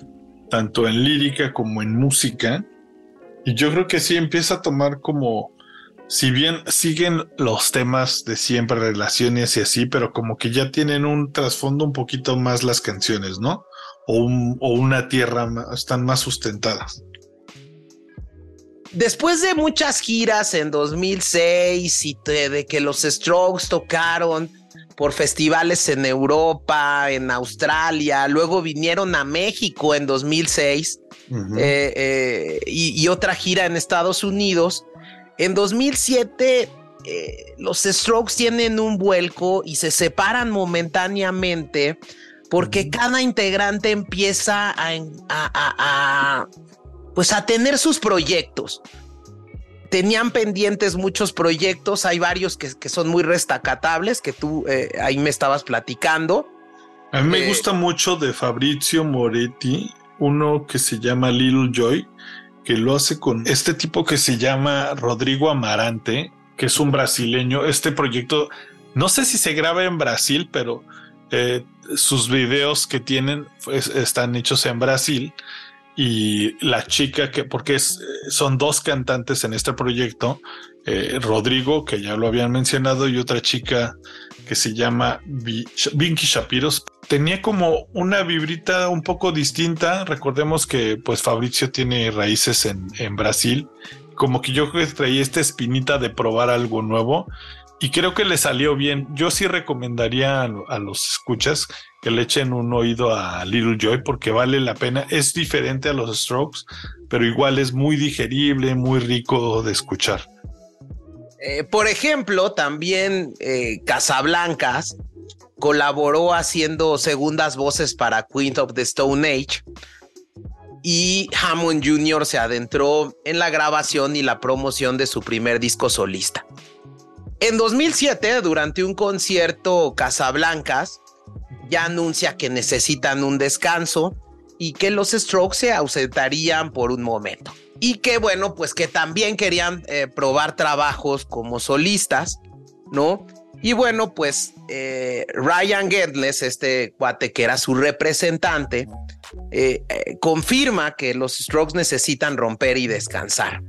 tanto en lírica como en música. Y yo creo que sí empieza a tomar como, si bien siguen los temas de siempre, relaciones y así, pero como que ya tienen un trasfondo un poquito más las canciones, ¿no? O, una tierra, están más sustentadas. Después de muchas giras en 2006 y de que los Strokes tocaron por festivales en Europa, en Australia, luego vinieron a México en 2006 eh, eh, y, otra gira en Estados Unidos. En 2007 eh, los Strokes tienen un vuelco y se separan momentáneamente porque cada integrante empieza a, pues a tener sus proyectos tenían pendientes muchos proyectos, hay varios que, son muy restacatables, que tú eh, ahí me estabas platicando. A mí me eh, gusta mucho de Fabrizio Moretti, uno que se llama Little Joy, que lo hace con este tipo que se llama Rodrigo Amarante, que es un brasileño. Este proyecto, no sé si se graba en Brasil, pero eh, sus videos que tienen pues, están hechos en Brasil y la chica que, porque es, son dos cantantes en este proyecto eh, Rodrigo, que ya lo habían mencionado, y otra chica que se llama Vinky Shapiros. Tenía como una vibrita un poco distinta. Recordemos que pues Fabricio tiene raíces en, en Brasil. Como que yo traía esta espinita de probar algo nuevo y creo que le salió bien. Yo sí recomendaría a, los escuchas que le echen un oído a Little Joy porque vale la pena. Es diferente a los Strokes, pero igual es muy digerible, muy rico de escuchar. Eh, por ejemplo, también eh, Casablancas colaboró haciendo segundas voces para Queen of the Stone Age y Hammond Jr. se adentró en la grabación y la promoción de su primer disco solista. En 2007, durante un concierto Casablancas, ya anuncia que necesitan un descanso y que los Strokes se ausentarían por un momento. Y que bueno, pues que también querían eh, probar trabajos como solistas, ¿no? Y bueno, pues eh, Ryan Gedles, este cuate que era su representante, eh, confirma que los Strokes necesitan romper y descansar.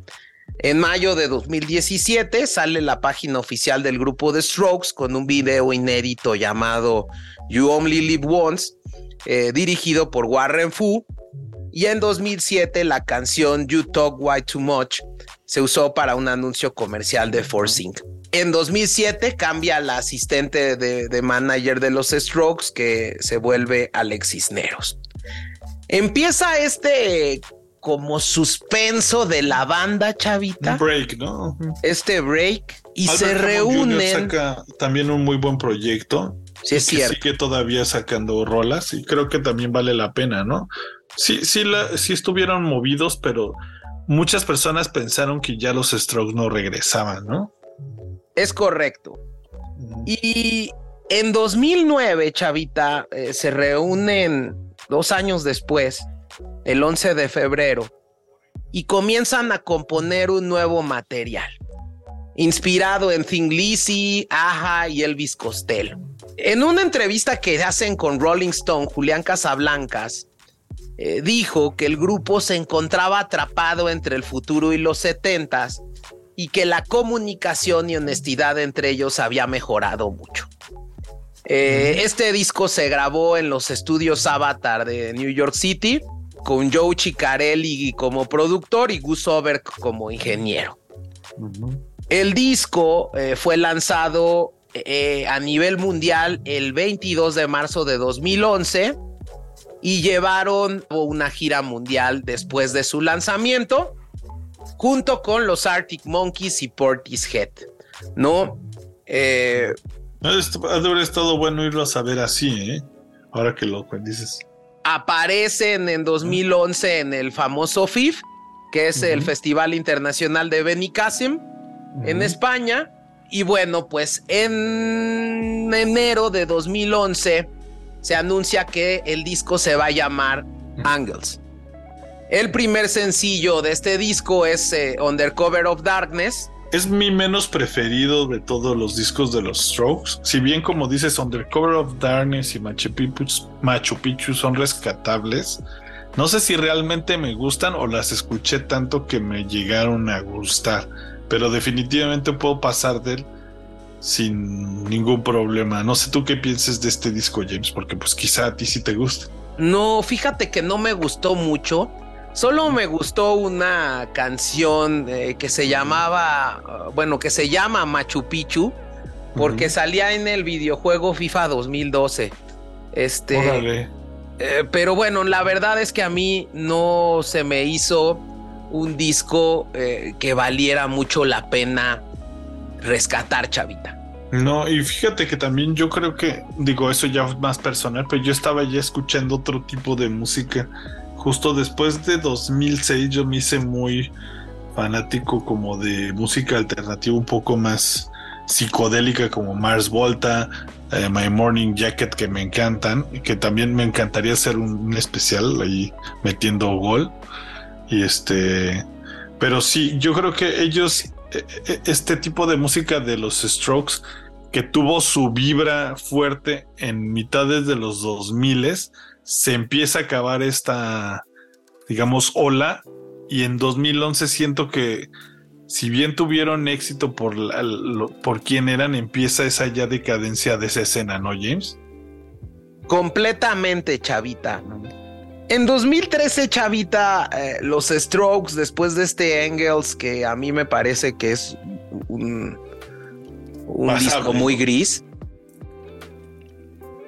En mayo de 2017 sale la página oficial del grupo The Strokes con un video inédito llamado You Only Live Once, eh, dirigido por Warren Fu. Y en 2007 la canción You Talk Way Too Much se usó para un anuncio comercial de Forcing. En 2007 cambia la asistente de, de manager de los Strokes que se vuelve Alexis Neros. Empieza este como suspenso de la banda chavita. break, ¿no? Este break y se reúnen. Saca también un muy buen proyecto. Sí, es cierto. Sigue todavía sacando rolas y creo que también vale la pena, ¿no? Sí, sí, la, sí estuvieron movidos, pero muchas personas pensaron que ya los Strokes no regresaban, ¿no? Es correcto. Y en 2009, Chavita, eh, se reúnen dos años después el 11 de febrero, y comienzan a componer un nuevo material, inspirado en Thing Lizzy, Aja y Elvis Costello. En una entrevista que hacen con Rolling Stone, Julián Casablancas eh, dijo que el grupo se encontraba atrapado entre el futuro y los setentas y que la comunicación y honestidad entre ellos había mejorado mucho. Eh, este disco se grabó en los estudios Avatar de New York City con Joe Chicarelli como productor y Gus Oberg como ingeniero. El disco eh, fue lanzado eh, a nivel mundial el 22 de marzo de 2011 y llevaron una gira mundial después de su lanzamiento junto con los Arctic Monkeys y Portishead, ¿no? Eh, ha de haber estado bueno irlo a saber así, ¿eh? Ahora que lo dices aparecen en 2011 en el famoso FIF, que es el Festival Internacional de Benicassim en España. Y bueno, pues en enero de 2011 se anuncia que el disco se va a llamar Angles. El primer sencillo de este disco es eh, Undercover of Darkness, es mi menos preferido de todos los discos de los Strokes. Si bien, como dices, Undercover of Darkness y Machu Picchu, son rescatables, no sé si realmente me gustan o las escuché tanto que me llegaron a gustar. Pero definitivamente puedo pasar de él sin ningún problema. No sé tú qué pienses de este disco, James, porque pues quizá a ti sí te guste. No, fíjate que no me gustó mucho. Solo me gustó una canción eh, que se llamaba, bueno, que se llama Machu Picchu, porque salía en el videojuego FIFA 2012. Este. Eh, pero bueno, la verdad es que a mí no se me hizo un disco eh, que valiera mucho la pena rescatar, chavita. No, y fíjate que también yo creo que, digo, eso ya más personal, pero yo estaba ya escuchando otro tipo de música justo después de 2006 yo me hice muy fanático como de música alternativa un poco más psicodélica como Mars Volta, eh, My Morning Jacket que me encantan que también me encantaría hacer un, especial ahí metiendo gol. Y este pero sí yo creo que ellos e, e, este tipo de música de los Strokes que tuvo su vibra fuerte en mitades de los 2000 se empieza a acabar esta, digamos, ola y en 2011 siento que si bien tuvieron éxito por, por quién eran, empieza esa ya decadencia de esa escena, ¿no, James? Completamente, chavita. En 2013, chavita, eh, los Strokes, después de este Engels, que a mí me parece que es un, un disco muy gris,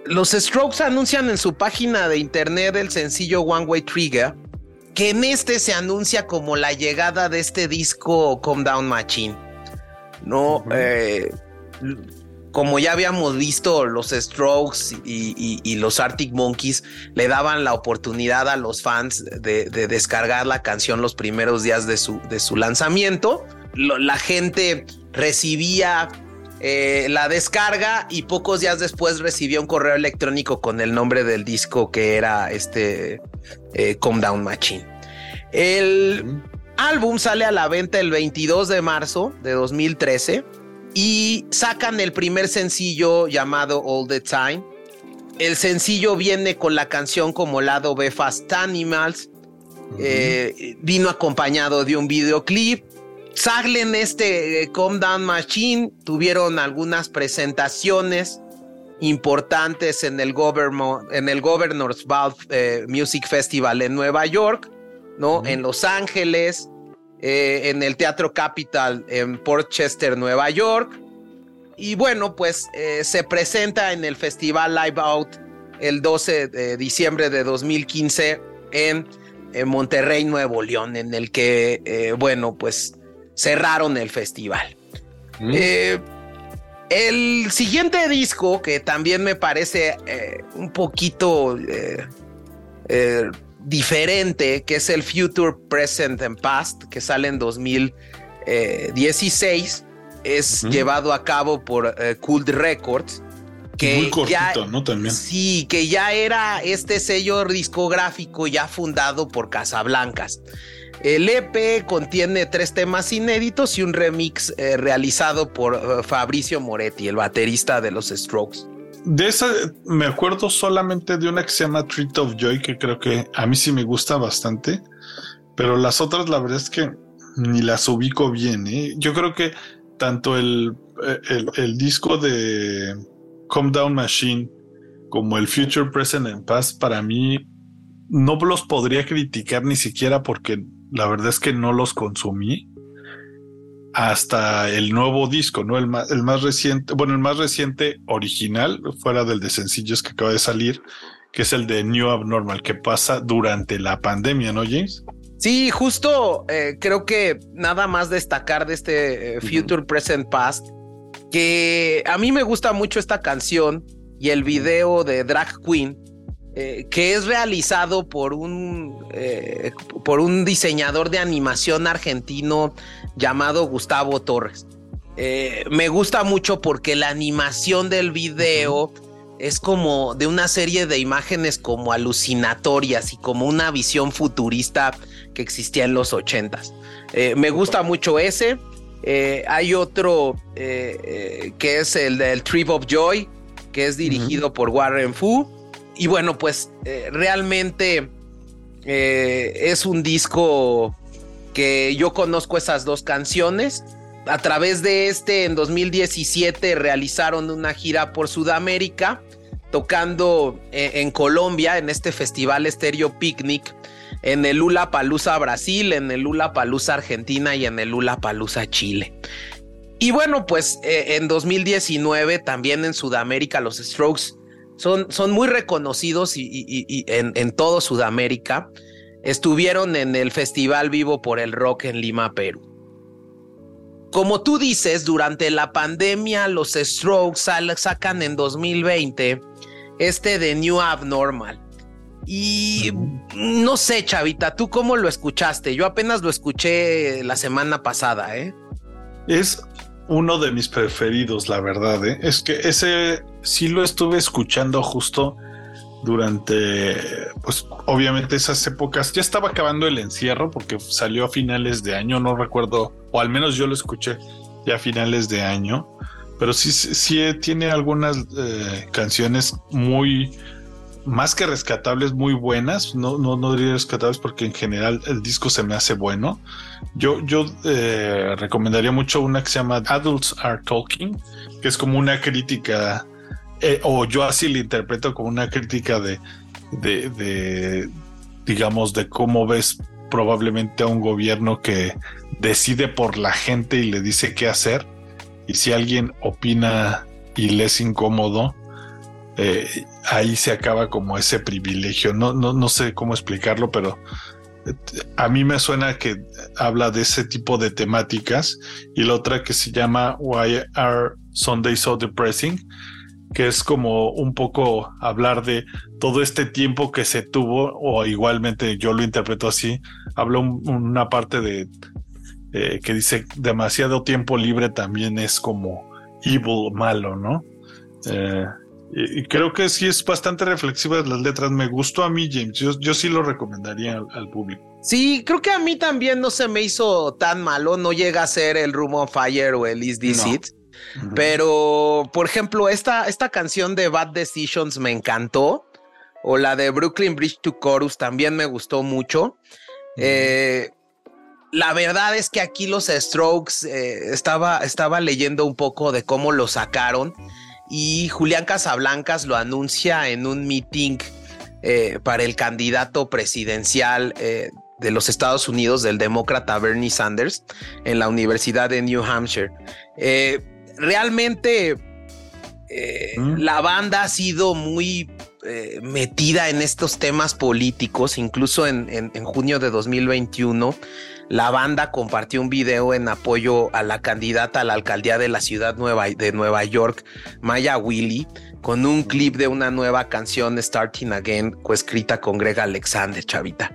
los Strokes anuncian en su página de internet el sencillo One Way Trigger, que en este se anuncia como la llegada de este disco Calm Down Machine. No, eh, como ya habíamos visto, los Strokes y, los Arctic Monkeys le daban la oportunidad a los fans de, descargar la canción los primeros días de su, de su lanzamiento. la gente recibía eh, la descarga y pocos días después recibía un correo electrónico con el nombre del disco que era este eh, Calm Down Machine. El álbum sale a la venta el 22 de marzo de 2013 y sacan el primer sencillo llamado All the Time. El sencillo viene con la canción como lado B Fast Animals. Eh, vino acompañado de un videoclip en este eh, Calm Down Machine tuvieron algunas presentaciones importantes en el, en el Governor's Ball eh, Music Festival en Nueva York, ¿no? En Los Ángeles, eh, en el Teatro Capital en Port Chester, Nueva York. Y bueno, pues se presenta en el Festival Live Out el 12 de diciembre de 2015 en, en Monterrey, Nuevo León, en el que, bueno, pues cerraron el festival. Mm. Eh, el siguiente disco, que también me parece eh, un poquito eh, diferente, que es el Future, Present and Past, que sale en 2016, es llevado a cabo por Cult Records. Que Muy cortito, ¿no? También. Sí, que ya era este sello discográfico ya fundado por Casablancas. El EP contiene tres temas inéditos y un remix eh, realizado por eh, Fabricio Moretti, el baterista de los Strokes. De esa me acuerdo solamente de una que se llama Treat of Joy, que creo que a mí sí me gusta bastante, pero las otras la verdad es que ni las ubico bien. ¿eh? Yo creo que tanto el, el, disco de Calm Down Machine como el Future, Present and Past para mí no los podría criticar ni siquiera porque la verdad es que no los consumí hasta el nuevo disco, ¿no? El más, el más reciente, bueno, el más reciente original, fuera del de sencillos que acaba de salir, que es el de New Abnormal, que pasa durante la pandemia, ¿no, James? Sí, justo eh, creo que nada más destacar de este eh, Future Present Past, que a mí me gusta mucho esta canción y el video de Drag Queen, eh, que es realizado por un, eh, por un diseñador de animación argentino llamado Gustavo Torres. Eh, me gusta mucho porque la animación del video es como de una serie de imágenes como alucinatorias y como una visión futurista que existía en los ochentas. me gusta mucho ese. hay otro que es el del Trip of Joy, que es dirigido por Warren Fu y bueno, pues eh, realmente eh, es un disco que yo conozco esas dos canciones. A través de este, en 2017 realizaron una gira por Sudamérica, tocando eh, en, Colombia, en este festival Stereo Picnic, en el Lula Palusa Brasil, en el Lula Palusa Argentina y en el Lula Palusa Chile. Y bueno, pues en 2019 también en Sudamérica los Strokes son, son muy reconocidos y, en, en, todo Sudamérica. Estuvieron en el Festival Vivo por el Rock en Lima, Perú. Como tú dices, durante la pandemia los Strokes sacan en 2020 este de New Abnormal. Y no sé, Chavita, ¿tú cómo lo escuchaste? Yo apenas lo escuché la semana pasada, ¿eh? Es uno de mis preferidos, la verdad. ¿eh? Es que ese sí lo estuve escuchando justo durante, pues obviamente esas épocas. Ya estaba acabando el encierro porque salió a finales de año, no recuerdo, o al menos yo lo escuché ya a finales de año. Pero sí, sí tiene algunas eh, canciones muy, más que rescatables, muy buenas. No, no, no diría rescatables porque en general el disco se me hace bueno. Yo, yo eh, recomendaría mucho una que se llama Adults Are Talking, que es como una crítica, eh, o yo así la interpreto como una crítica de, de, de, digamos, de cómo ves probablemente a un gobierno que decide por la gente y le dice qué hacer. Y si alguien opina y le es incómodo, eh, ahí se acaba como ese privilegio. No, no, no sé cómo explicarlo, pero eh, a mí me suena que habla de ese tipo de temáticas. Y la otra que se llama Why Are Sundays So Depressing, que es como un poco hablar de todo este tiempo que se tuvo, o igualmente yo lo interpreto así, habla una parte de eh, que dice demasiado tiempo libre también es como evil, malo, ¿no? Y, creo que sí es bastante reflexiva las letras. Me gustó a mí, James. Yo, sí lo recomendaría al, público. Sí, creo que a mí también no se me hizo tan malo. No llega a ser el Room on Fire o el Is This It. Pero, por ejemplo, esta, esta canción de Bad Decisions me encantó. O la de Brooklyn Bridge to Chorus también me gustó mucho. Eh, la verdad es que aquí los Strokes eh, estaba, estaba leyendo un poco de cómo lo sacaron y Julián Casablancas lo anuncia en un meeting eh, para el candidato presidencial de los Estados Unidos del demócrata Bernie Sanders en la Universidad de New Hampshire realmente eh, mm. la banda ha sido muy eh, metida en estos temas políticos, incluso en, junio de 2021. La banda compartió un video en apoyo a la candidata a la alcaldía de la ciudad nueva, de Nueva York, Maya Willy, con un clip de una nueva canción, Starting Again, coescrita con Greg Alexander, chavita.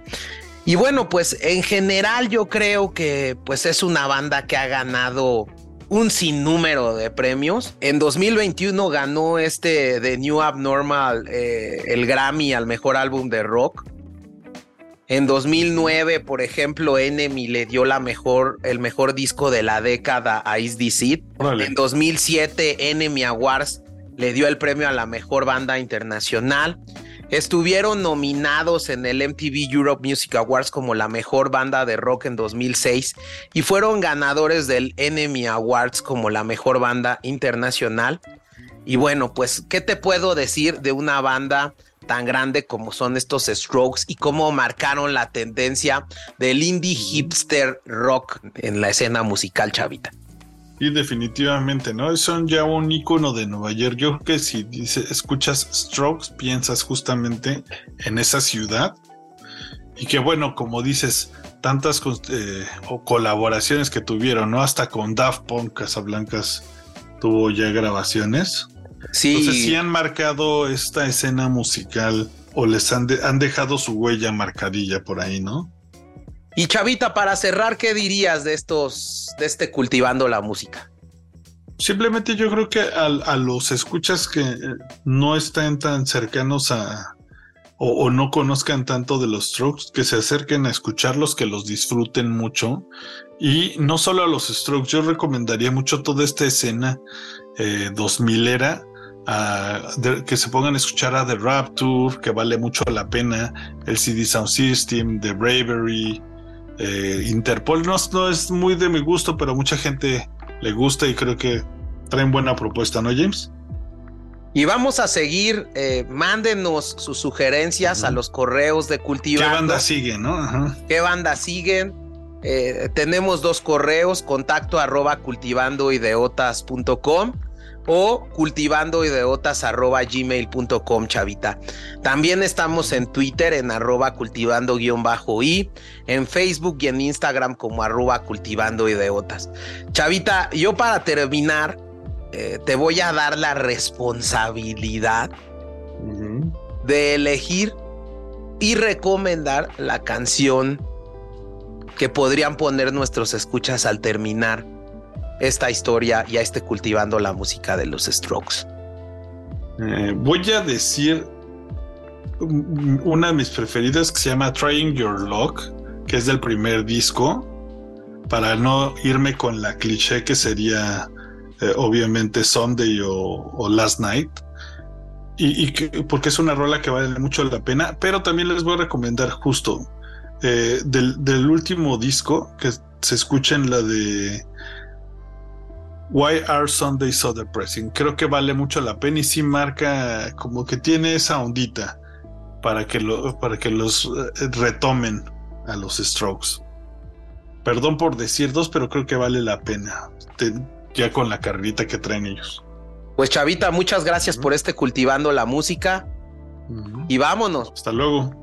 Y bueno, pues en general yo creo que pues es una banda que ha ganado un sinnúmero de premios. En 2021 ganó este de New Abnormal eh, el Grammy al mejor álbum de rock. En 2009, por ejemplo, Enemy le dio la mejor, el mejor disco de la década a Is This It. En 2007, Enemy Awards le dio el premio a la mejor banda internacional. Estuvieron nominados en el MTV Europe Music Awards como la mejor banda de rock en 2006 y fueron ganadores del Enemy Awards como la mejor banda internacional. Y bueno, pues, ¿qué te puedo decir de una banda tan grande como son estos Strokes y cómo marcaron la tendencia del indie hipster rock en la escena musical chavita? Y definitivamente, ¿no? Son ya un icono de Nueva York. Yo creo que si dice, escuchas Strokes, piensas justamente en esa ciudad. Y que bueno, como dices, tantas eh, colaboraciones que tuvieron, ¿no? Hasta con Daft Punk, Casablancas tuvo ya grabaciones. Sí. Entonces sí han marcado esta escena musical o les han, han dejado su huella marcadilla por ahí, ¿no? Y Chavita, para cerrar, ¿qué dirías de estos, de este cultivando la música? Simplemente yo creo que a, los escuchas que eh, no estén tan cercanos a o, no conozcan tanto de los Strokes, que se acerquen a escucharlos, que los disfruten mucho. Y no solo a los Strokes, yo recomendaría mucho toda esta escena eh, 2000 era. Que se pongan a escuchar a The Rapture, que vale mucho la pena, el CD Sound System, The Bravery, eh, Interpol no, es muy de mi gusto, pero mucha gente le gusta y creo que traen buena propuesta, ¿no, James? Y vamos a seguir, eh, mándenos sus sugerencias a los correos de Cultivando. ¿Qué banda siguen, no? ¿Qué banda siguen? Eh, tenemos dos correos, contacto arroba cultivandoideotas.com o cultivandoideotas.gmail.com, chavita. También estamos en Twitter en arroba cultivando-i, en Facebook y en Instagram como arroba cultivando Chavita, yo para terminar, eh, te voy a dar la responsabilidad de elegir y recomendar la canción que podrían poner nuestros escuchas al terminar esta historia ya esté cultivando la música de los Strokes? Eh, voy a decir una de mis preferidas que se llama Trying Your Luck, que es del primer disco, para no irme con la cliché que sería eh, obviamente Sunday o, Last Night. y, porque es una rola que vale mucho la pena, pero también les voy a recomendar justo eh, del, último disco que se escucha en la de Why Are Sundays So Depressing. Creo que vale mucho la pena y sí marca como que tiene esa ondita para que, lo, para que los eh, retomen a los Strokes. Perdón por decir dos, pero creo que vale la pena. ya con la carrerita que traen ellos. Pues Chavita, muchas gracias por este cultivando la música. Y vámonos. Hasta luego.